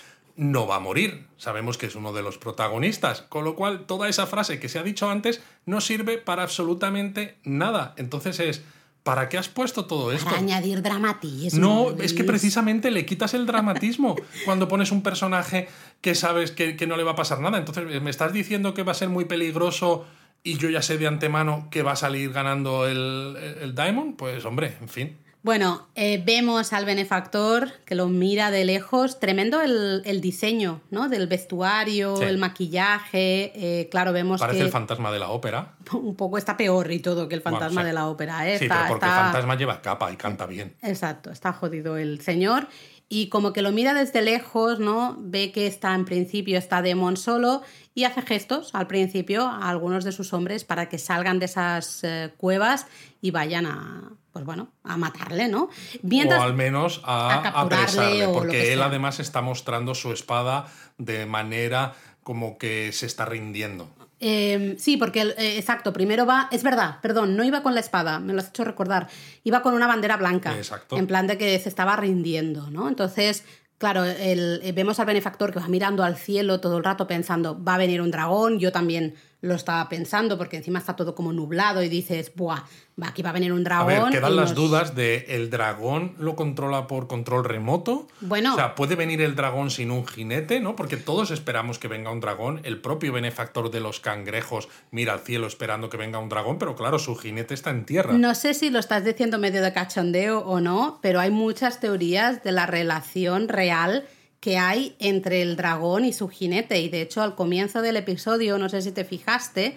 no va a morir. Sabemos que es uno de los protagonistas, con lo cual toda esa frase que se ha dicho antes no sirve para absolutamente nada. Entonces es, ¿para qué has puesto todo esto? Para añadir dramatismo. No, es que precisamente le quitas el dramatismo cuando pones un personaje que sabes que, no le va a pasar nada. Entonces, ¿me estás diciendo que va a ser muy peligroso y yo ya sé de antemano que va a salir ganando el, el Diamond? Pues hombre, en fin. Bueno, eh, vemos al benefactor que lo mira de lejos. Tremendo el, diseño, ¿no? Del vestuario, el maquillaje. Eh, claro, vemos Parece el fantasma de la ópera. Un poco está peor y todo que el fantasma de la ópera. ¿eh? Sí, pero porque el fantasma lleva capa y canta bien. Exacto, está jodido el señor. Y como que lo mira desde lejos, ¿no? Ve que está en principio, está Demon solo y hace gestos al principio a algunos de sus hombres para que salgan de esas cuevas y vayan a, pues bueno, a matarle, ¿no? o al menos a, apresarle, porque él además está mostrando su espada de manera como que se está rindiendo. Em, sí, porque, eh, exacto, primero va, es verdad, perdón, no iba con la espada, me lo has hecho recordar, iba con una bandera blanca, exacto. en plan de que se estaba rindiendo, ¿no? Entonces, claro, el, eh, vemos al benefactor que va mirando al cielo todo el rato pensando, va a venir un dragón, yo también lo estaba pensando, porque encima está todo como nublado y dices, ¡buah! Aquí va a venir un dragón. A ver, quedan las dudas de el dragón lo controla por control remoto. Bueno. O sea, puede venir el dragón sin un jinete, ¿no? Porque todos esperamos que venga un dragón. El propio benefactor de los cangrejos mira al cielo esperando que venga un dragón, pero claro, su jinete está en tierra. No sé si lo estás diciendo medio de cachondeo o no, pero hay muchas teorías de la relación real que hay entre el dragón y su jinete. Y de hecho, al comienzo del episodio, no sé si te fijaste,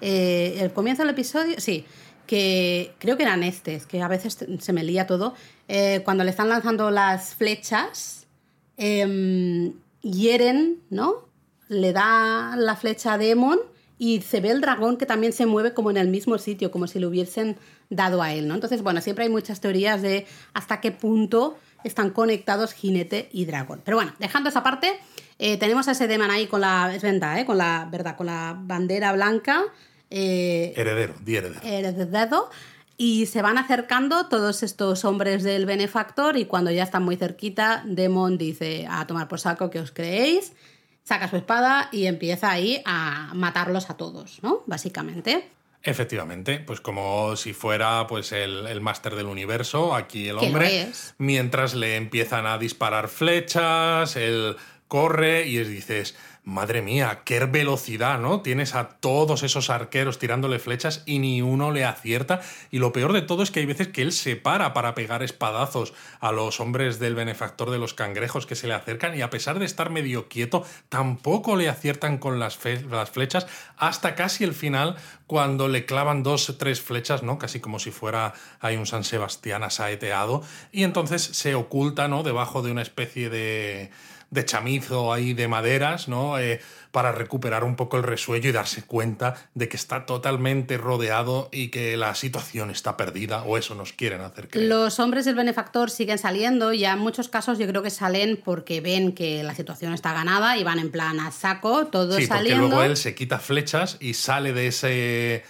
eh, el comienzo del episodio, sí, que creo que eran estos, que a veces se me lía todo, eh, cuando le están lanzando las flechas, em, hieren, ¿no? Le da la flecha a Demon y se ve el dragón que también se mueve como en el mismo sitio, como si lo hubiesen dado a él, ¿no? Entonces, bueno, siempre hay muchas teorías de hasta qué punto están conectados jinete y dragón. Pero bueno, dejando esa parte, eh, tenemos a ese Demon ahí con la, es verdad, ¿eh? con la, verdad, con la bandera blanca. Eh, heredero, di heredero. Heredero. Y se van acercando todos estos hombres del benefactor y cuando ya están muy cerquita, Demon dice a tomar por saco que os creéis, saca su espada y empieza ahí a matarlos a todos, ¿no? Básicamente. Efectivamente, pues como si fuera pues el, el máster del universo, aquí el hombre, mientras le empiezan a disparar flechas, él corre y dices, madre mía, qué velocidad, ¿no? Tienes a todos esos arqueros tirándole flechas y ni uno le acierta. Y lo peor de todo es que hay veces que él se para para pegar espadazos a los hombres del benefactor de los cangrejos que se le acercan y a pesar de estar medio quieto, tampoco le aciertan con las, flechas hasta casi el final cuando le clavan dos tres flechas, ¿no? Casi como si fuera hay un San Sebastián asaeteado y entonces se oculta, ¿no? Debajo de una especie de de chamizo ahí de maderas, ¿no? Eh, para recuperar un poco el resuello y darse cuenta de que está totalmente rodeado y que la situación está perdida, o eso nos quieren hacer creer. Los hombres del benefactor siguen saliendo, y en muchos casos yo creo que salen porque ven que la situación está ganada y van en plan a saco, todos sí, porque luego él se quita flechas y sale de ese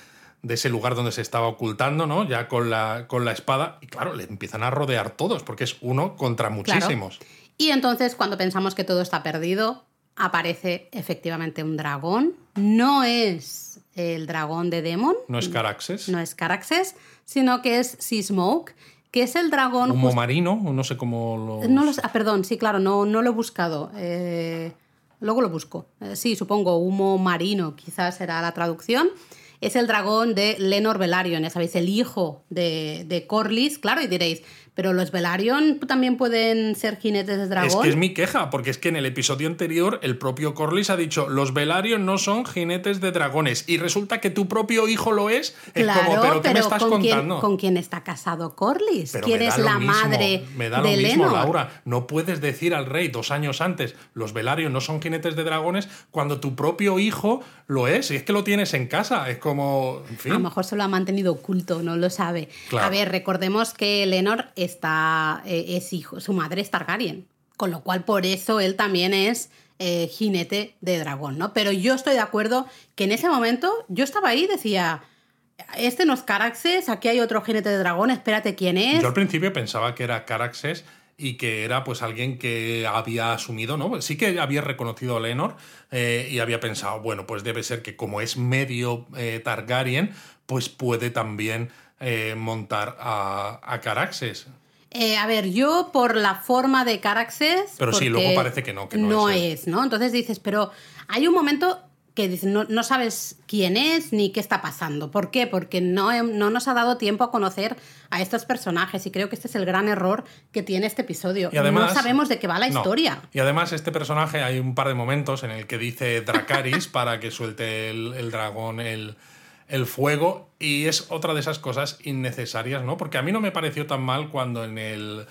de ese lugar donde se estaba ocultando, ¿no? Ya con la, con la espada. Y claro, le empiezan a rodear todos, porque es uno contra muchísimos. Y entonces, cuando pensamos que todo está perdido, aparece efectivamente un dragón. No es el dragón de Demon. No es Caraxes. No es Caraxes, sino que es Sea Smoke, que es el dragón. Humo marino, no sé cómo lo. No ah, perdón, sí, claro, no, no lo he buscado. Eh, luego lo busco. Eh, sí, supongo, humo marino, quizás será la traducción. Es el dragón de Lenor Velaryon, ya sabéis, el hijo de, de Corlys. Claro, y diréis, pero los Velaryon también pueden ser jinetes de dragón. Es que es mi queja, porque es que en el episodio anterior el propio Corlys ha dicho los Velaryon no son jinetes de dragones y resulta que tu propio hijo lo es. es como, pero ¿qué me estás ¿con contando? Quién, ¿Con quién está casado Corlys? ¿Quién es la madre me da lo mismo, Laura. No puedes decir al rey dos años antes los Velaryon no son jinetes de dragones cuando tu propio hijo lo es. Y es que lo tienes en casa. Es como. A lo mejor se lo ha mantenido oculto, no lo sabe. A ver, recordemos que Lenor está, eh, es hijo, su madre es Targaryen, con lo cual por eso él también es eh, jinete de dragón, ¿no? Pero yo estoy de acuerdo que en ese momento yo estaba ahí y decía, este no es Caraxes, aquí hay otro jinete de dragón, espérate quién es. Yo al principio pensaba que era Caraxes y que era pues alguien que había asumido, ¿no? Sí que había reconocido a Lenor eh, y había pensado, bueno, pues debe ser que como es medio Targaryen, pues puede también montar a, a Caraxes. Eh, a ver, yo por la forma de Caraxes. Pero sí, luego parece que no, que no, no es, ¿no? Entonces dices, pero hay un momento que dices, no, no, sabes quién es ni qué está pasando. ¿Por qué? Porque no, no nos ha dado tiempo a conocer a estos personajes y creo que este es el gran error que tiene este episodio. Y además, no sabemos de qué va la historia. Y además este personaje hay un par de momentos en el que dice Dracaris para que suelte el, el dragón, el el fuego y es otra de esas cosas innecesarias, ¿no? Porque a mí no me pareció tan mal cuando en el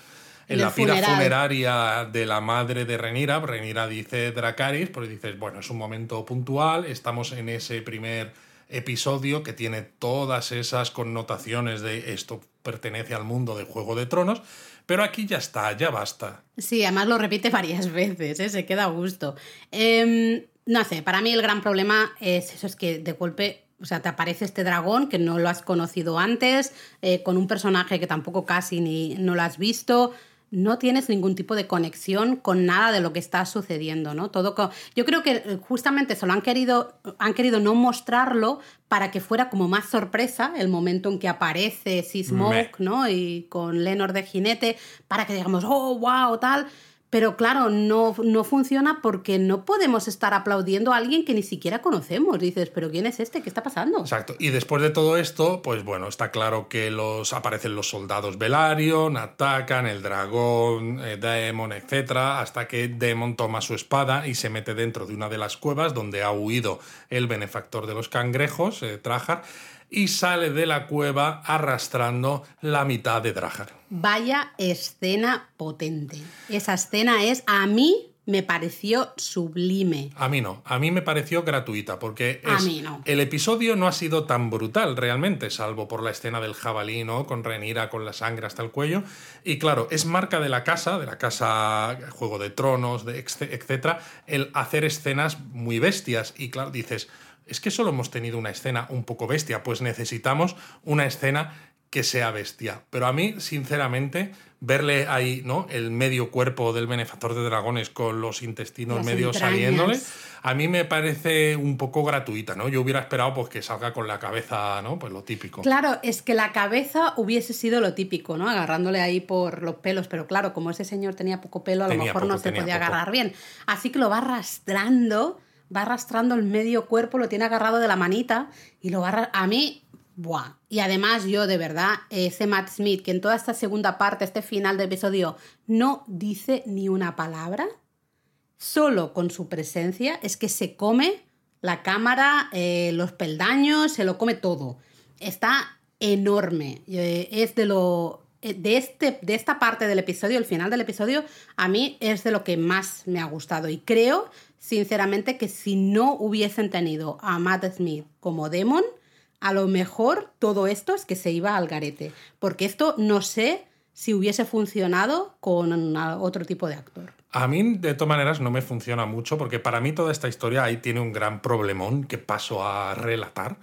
en la pira funeraria de la madre de Renira, Renira dice Dracaris, porque dices, bueno, es un momento puntual, estamos en ese primer episodio que tiene todas esas connotaciones de esto pertenece al mundo de Juego de Tronos, pero aquí ya está, ya basta. Sí, además lo repite varias veces, ¿eh? se queda a gusto. Em, no sé, para mí el gran problema es eso, es que de golpe o sea, te aparece este dragón que no lo has conocido antes, eh, con un personaje que tampoco casi ni no lo has visto. No tienes ningún tipo de conexión con nada de lo que está sucediendo, ¿no? Todo Yo creo que eh, justamente solo han querido, han querido no mostrarlo para que fuera como más sorpresa el momento en que aparece Sismok, ¿no? Y con Lenor de jinete, para que digamos, oh, wow, tal pero claro, no, no funciona porque no podemos estar aplaudiendo a alguien que ni siquiera conocemos. Dices, pero ¿quién es este? ¿Qué está pasando? Exacto. Y después de todo esto, pues bueno, está claro que los aparecen los soldados Velaryon, atacan el dragón, eh, Daemon, etc. Hasta que Daemon toma su espada y se mete dentro de una de las cuevas donde ha huido el benefactor de los cangrejos, eh, Trajar y sale de la cueva arrastrando la mitad de Drajar. Vaya escena potente. Esa escena es, a mí, me pareció sublime. A mí no, a mí me pareció gratuita, porque A mí no. el episodio no ha sido tan brutal realmente, salvo por la escena del jabalí, ¿no? Con Renira con la sangre hasta el cuello. Y claro, es marca de la casa, de la casa Juego de Tronos, de etcétera, el hacer escenas muy bestias. Y claro, dices, es que solo hemos tenido una escena un poco bestia, pues necesitamos una escena que sea bestia. Pero a mí, sinceramente, verle ahí, ¿no? El medio cuerpo del benefactor de dragones con los intestinos Las medio entrañas. saliéndole, a mí me parece un poco gratuita, ¿no? Yo hubiera esperado pues que salga con la cabeza, ¿no? Pues lo típico. Claro, es que la cabeza hubiese sido lo típico, ¿no? Agarrándole ahí por los pelos, pero claro, como ese señor tenía poco pelo, a lo mejor poco, no se podía poco. agarrar bien. Así que lo va arrastrando, va arrastrando el medio cuerpo, lo tiene agarrado de la manita y lo va A mí, ¡buah! Y además yo, de verdad, ese Matt Smith, que en toda esta segunda parte, este final del episodio, no dice ni una palabra, solo con su presencia, es que se come la cámara, eh, los peldaños, se lo come todo. Está enorme. Eh, es de lo. eh, De, este, de esta parte del episodio, el final del episodio, a mí es de lo que más me ha gustado. Y creo, sinceramente, que si no hubiesen tenido a Matt Smith como Demon, a lo mejor todo esto es que se iba al garete. Porque esto no sé si hubiese funcionado con otro tipo de actor. A mí, de todas maneras, no me funciona mucho porque para mí toda esta historia ahí tiene un gran problemón que paso a relatar.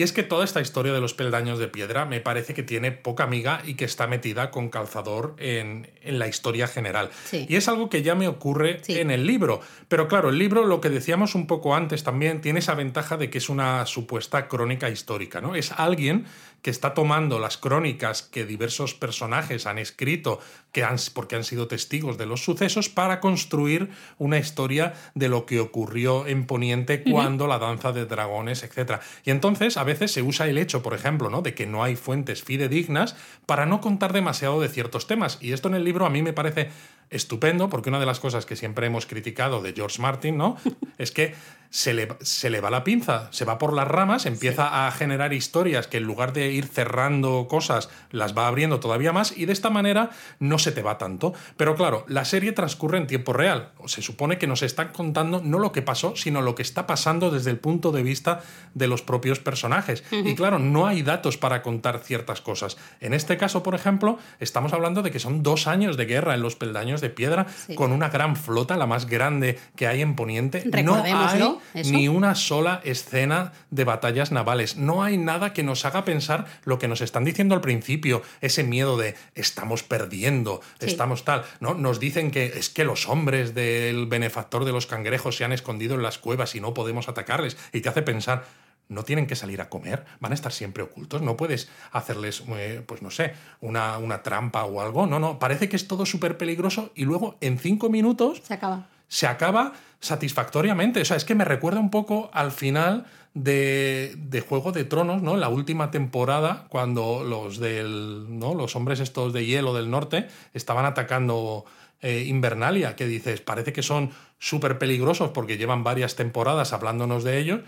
Y es que toda esta historia de los peldaños de piedra me parece que tiene poca amiga y que está metida con calzador en, en la historia general. Sí. Y es algo que ya me ocurre Sí. en el libro. Pero claro, el libro, lo que decíamos un poco antes también, tiene esa ventaja de que es una supuesta crónica histórica, ¿no? Es alguien que está tomando las crónicas que diversos personajes han escrito que han, porque han sido testigos de los sucesos para construir una historia de lo que ocurrió en Poniente cuando la danza de dragones, etc. Y entonces a veces se usa el hecho, por ejemplo, ¿no? de que no hay fuentes fidedignas para no contar demasiado de ciertos temas. Y esto en el libro a mí me parece estupendo porque una de las cosas que siempre hemos criticado de George Martin, ¿no? es que se le, se le va la pinza, se va por las ramas, empieza a generar historias que en lugar de ir cerrando cosas, las va abriendo todavía más y de esta manera no se te va tanto. Pero claro, la serie transcurre en tiempo real. Se supone que nos están contando no lo que pasó, sino lo que está pasando desde el punto de vista de los propios personajes. Y claro, no hay datos para contar ciertas cosas. En este caso, por ejemplo, estamos hablando de que son dos años de guerra en los peldaños de piedra, Sí. con una gran flota, la más grande que hay en Poniente. No hay eso. ni una sola escena de batallas navales. No hay nada que nos haga pensar lo que nos están diciendo al principio, ese miedo de estamos perdiendo, Sí. estamos tal. ¿no? Nos dicen que es que los hombres del benefactor de los cangrejos se han escondido en las cuevas y no podemos atacarles. Y te hace pensar. No tienen que salir a comer, van a estar siempre ocultos, no puedes hacerles, eh, pues no sé, una, una trampa o algo. No, no, parece que es todo súper peligroso y luego en cinco minutos Se acaba. se acaba satisfactoriamente. O sea, es que me recuerda un poco al final de, de Juego de Tronos, ¿no? La última temporada, cuando los del. ¿no? Los hombres estos de hielo del norte estaban atacando. eh, Invernalia, que dices, parece que son súper peligrosos porque llevan varias temporadas hablándonos de ellos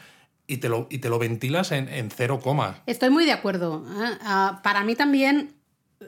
y te lo, y te lo ventilas en, en cero coma. Estoy muy de acuerdo. ¿eh? Ah, para mí también,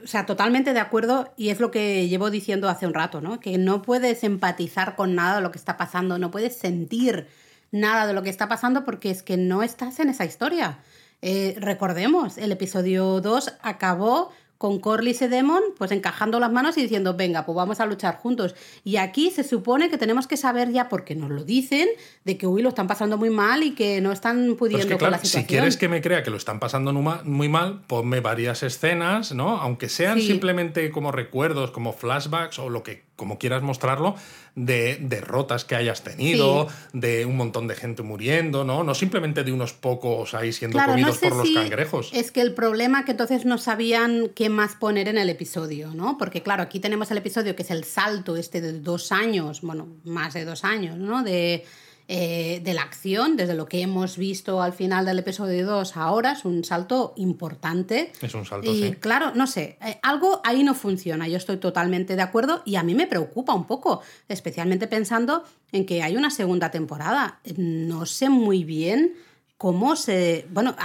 o sea, totalmente de acuerdo, y es lo que llevo diciendo hace un rato, ¿no? Que no puedes empatizar con nada de lo que está pasando, no puedes sentir nada de lo que está pasando porque es que no estás en esa historia. Eh, recordemos, el episodio 2 acabó con Corlys y Demon pues encajando las manos y diciendo, venga, pues vamos a luchar juntos. Y aquí se supone que tenemos que saber ya, porque nos lo dicen, de que, uy, lo están pasando muy mal y que no están Pero pudiendo es que, con claro, la si quieres que me crea que lo están pasando muy mal, ponme varias escenas, ¿no? Aunque sean Sí. simplemente como recuerdos, como flashbacks o lo que, como quieras mostrarlo, de derrotas que hayas tenido, de un montón de gente muriendo, ¿no? No simplemente de unos pocos ahí siendo Claro, no comidos sé por los si cangrejos. Es que el problema que entonces no sabían qué más poner en el episodio, ¿no? Porque claro, aquí tenemos el episodio que es el salto este de dos años, bueno, más de dos años, ¿no? De, eh, de la acción, desde lo que hemos visto al final del episodio 2 ahora, es un salto importante. Es un salto, Y sí. claro, no sé, eh, algo ahí no funciona, yo estoy totalmente de acuerdo y a mí me preocupa un poco, especialmente pensando en que hay una segunda temporada. No sé muy bien cómo se... Bueno,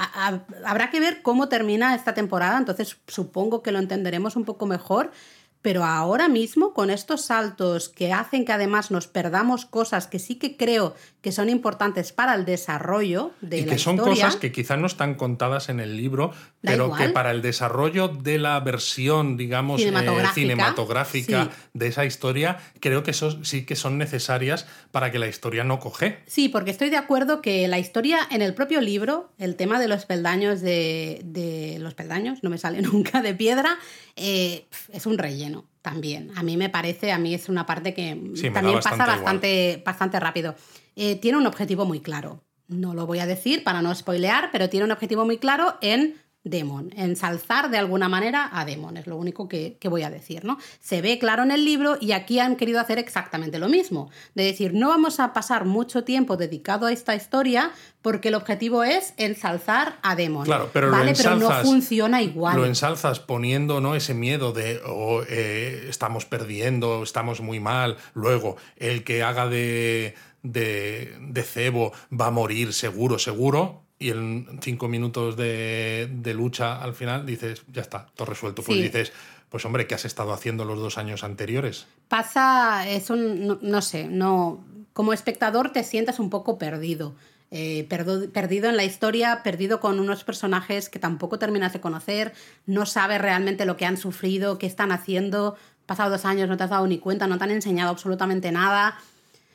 habrá que ver cómo termina esta temporada, entonces supongo que lo entenderemos un poco mejor. Pero ahora mismo, con estos saltos que hacen que además nos perdamos cosas que sí que creo que son importantes para el desarrollo de y que son cosas que quizás no están contadas en el libro, pero que para el desarrollo de la versión, digamos, eh, cinematográfica, de esa historia, creo que eso sí que son necesarias para que la historia no coge. Sí, porque estoy de acuerdo que la historia en el propio libro, el tema de los peldaños de, de los peldaños, no me sale nunca de piedra, eh, es un relleno también. A mí me parece, a mí es una parte que también pasa bastante, bastante rápido. Eh, tiene un objetivo muy claro. No lo voy a decir para no spoilear, pero tiene un objetivo muy claro en Demon, ensalzar de alguna manera a Demon, es lo único que, voy a decir, ¿no? Se ve claro en el libro y aquí han querido hacer exactamente lo mismo, de decir, no vamos a pasar mucho tiempo dedicado a esta historia porque el objetivo es ensalzar a Demon. Claro, pero, ¿vale? pero no funciona igual. Lo ensalzas poniendo ¿no? ese miedo de oh, eh, estamos perdiendo, estamos muy mal, luego el que haga de, de, de cebo va a morir seguro, seguro y en cinco minutos de, lucha al final dices, ya está, todo resuelto. Pues dices, pues hombre, ¿qué has estado haciendo los dos años anteriores? Pasa, es un, no, sé, no, como espectador te sientas un poco perdido. Eh, perdido en la historia, perdido con unos personajes que tampoco terminas de conocer, no sabes realmente lo que han sufrido, qué están haciendo, pasado dos años no te has dado ni cuenta, no te han enseñado absolutamente nada.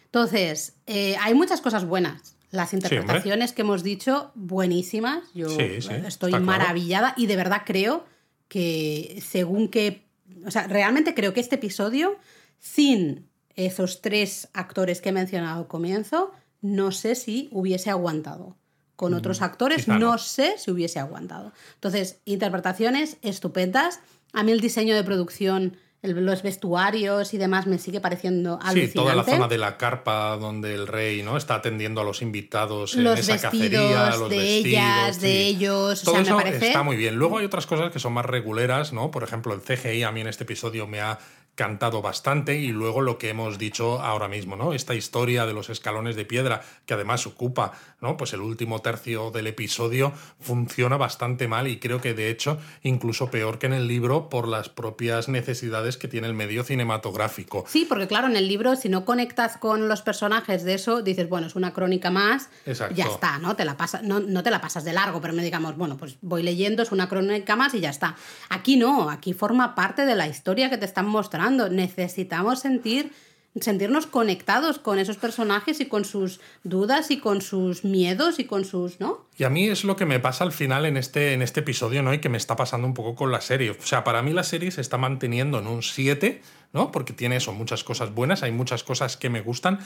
Entonces, eh, hay muchas cosas buenas, las interpretaciones que hemos dicho, buenísimas. Yo estoy maravillada y de verdad creo que según que... O sea, realmente creo que este episodio, sin esos tres actores que he mencionado al comienzo, no sé si hubiese aguantado. Con mm, otros actores no sé si hubiese aguantado. Entonces, interpretaciones estupendas. A mí el diseño de producción los vestuarios y demás me sigue pareciendo alucinante. Sí, toda la zona de la carpa donde el rey no está atendiendo a los invitados en esa cacería, los de vestidos, ellas, de ellos, todo eso está muy bien. Luego hay otras cosas que son más reguleras, ¿no? Por ejemplo, el CGI a mí en este episodio me ha cantado bastante y luego lo que hemos dicho ahora mismo, ¿no? Esta historia de los escalones de piedra que además ocupa, ¿no? Pues el último tercio del episodio funciona bastante mal y creo que de hecho incluso peor que en el libro por las propias necesidades que tiene el medio cinematográfico. Sí, porque claro, en el libro si no conectas con los personajes de eso, dices, bueno, es una crónica más, ya está, ¿no? Te la pasas, no, no te la pasas de largo, pero me digamos, bueno, pues voy leyendo, es una crónica más y ya está. Aquí no, aquí forma parte de la historia que te están mostrando Necesitamos sentir sentirnos conectados con esos personajes y con sus dudas y con sus miedos y con sus, ¿no? Y a mí es lo que me pasa al final en este, en este episodio, ¿no? Y que me está pasando un poco con la serie. O sea, para mí la serie se está manteniendo en un 7, ¿no? Porque tiene eso, muchas cosas buenas, hay muchas cosas que me gustan,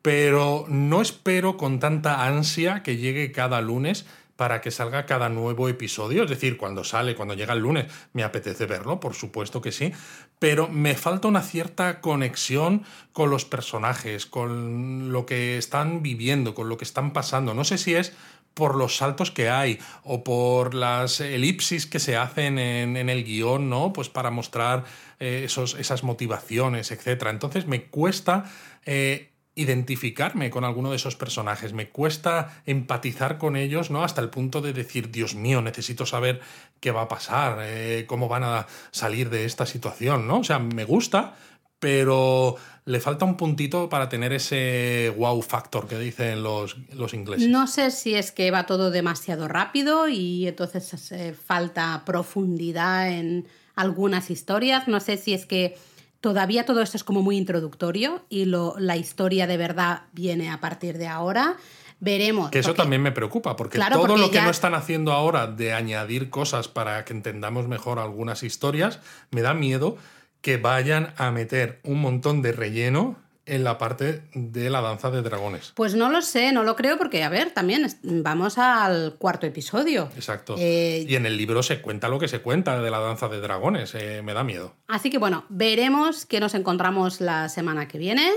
pero no espero con tanta ansia que llegue cada lunes para que salga cada nuevo episodio. Es decir, cuando sale, cuando llega el lunes, me apetece verlo, por supuesto que sí, pero me falta una cierta conexión con los personajes, con lo que están viviendo, con lo que están pasando. No sé si es por los saltos que hay o por las elipsis que se hacen en, el guion, ¿no? Pues para mostrar eh, esos, esas motivaciones, etc. Entonces me cuesta eh, identificarme con alguno de esos personajes, me cuesta empatizar con ellos, ¿no? Hasta el punto de decir, Dios mío, necesito saber qué va a pasar, eh, cómo van a salir de esta situación, ¿no? O sea, me gusta, pero le falta un puntito para tener ese wow factor que dicen los, los ingleses. No sé si es que va todo demasiado rápido y entonces hace falta profundidad en algunas historias, no sé si es que Todavía todo esto es como muy introductorio y lo, la historia de verdad viene a partir de ahora. Veremos. Que eso también me preocupa, porque todo lo que no están haciendo ahora de añadir cosas para que entendamos mejor algunas historias, me da miedo que vayan a meter un montón de relleno en la parte de la danza de dragones. Pues no lo sé, no lo creo porque, a ver, también vamos al cuarto episodio. Exacto. Eh, y en el libro se cuenta lo que se cuenta de la danza de dragones, eh, me da miedo. Así que bueno, veremos que nos encontramos la semana que viene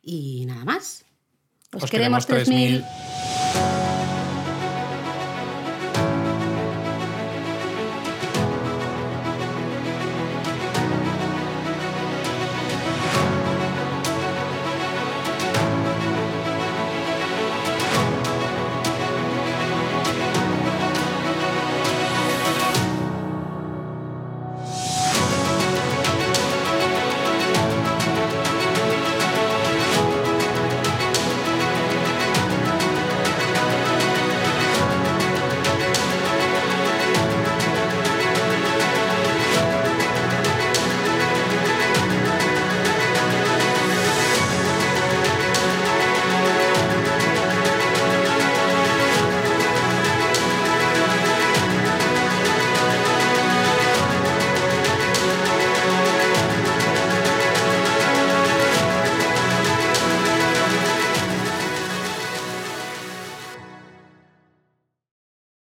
y nada más. Os, queremos 3000.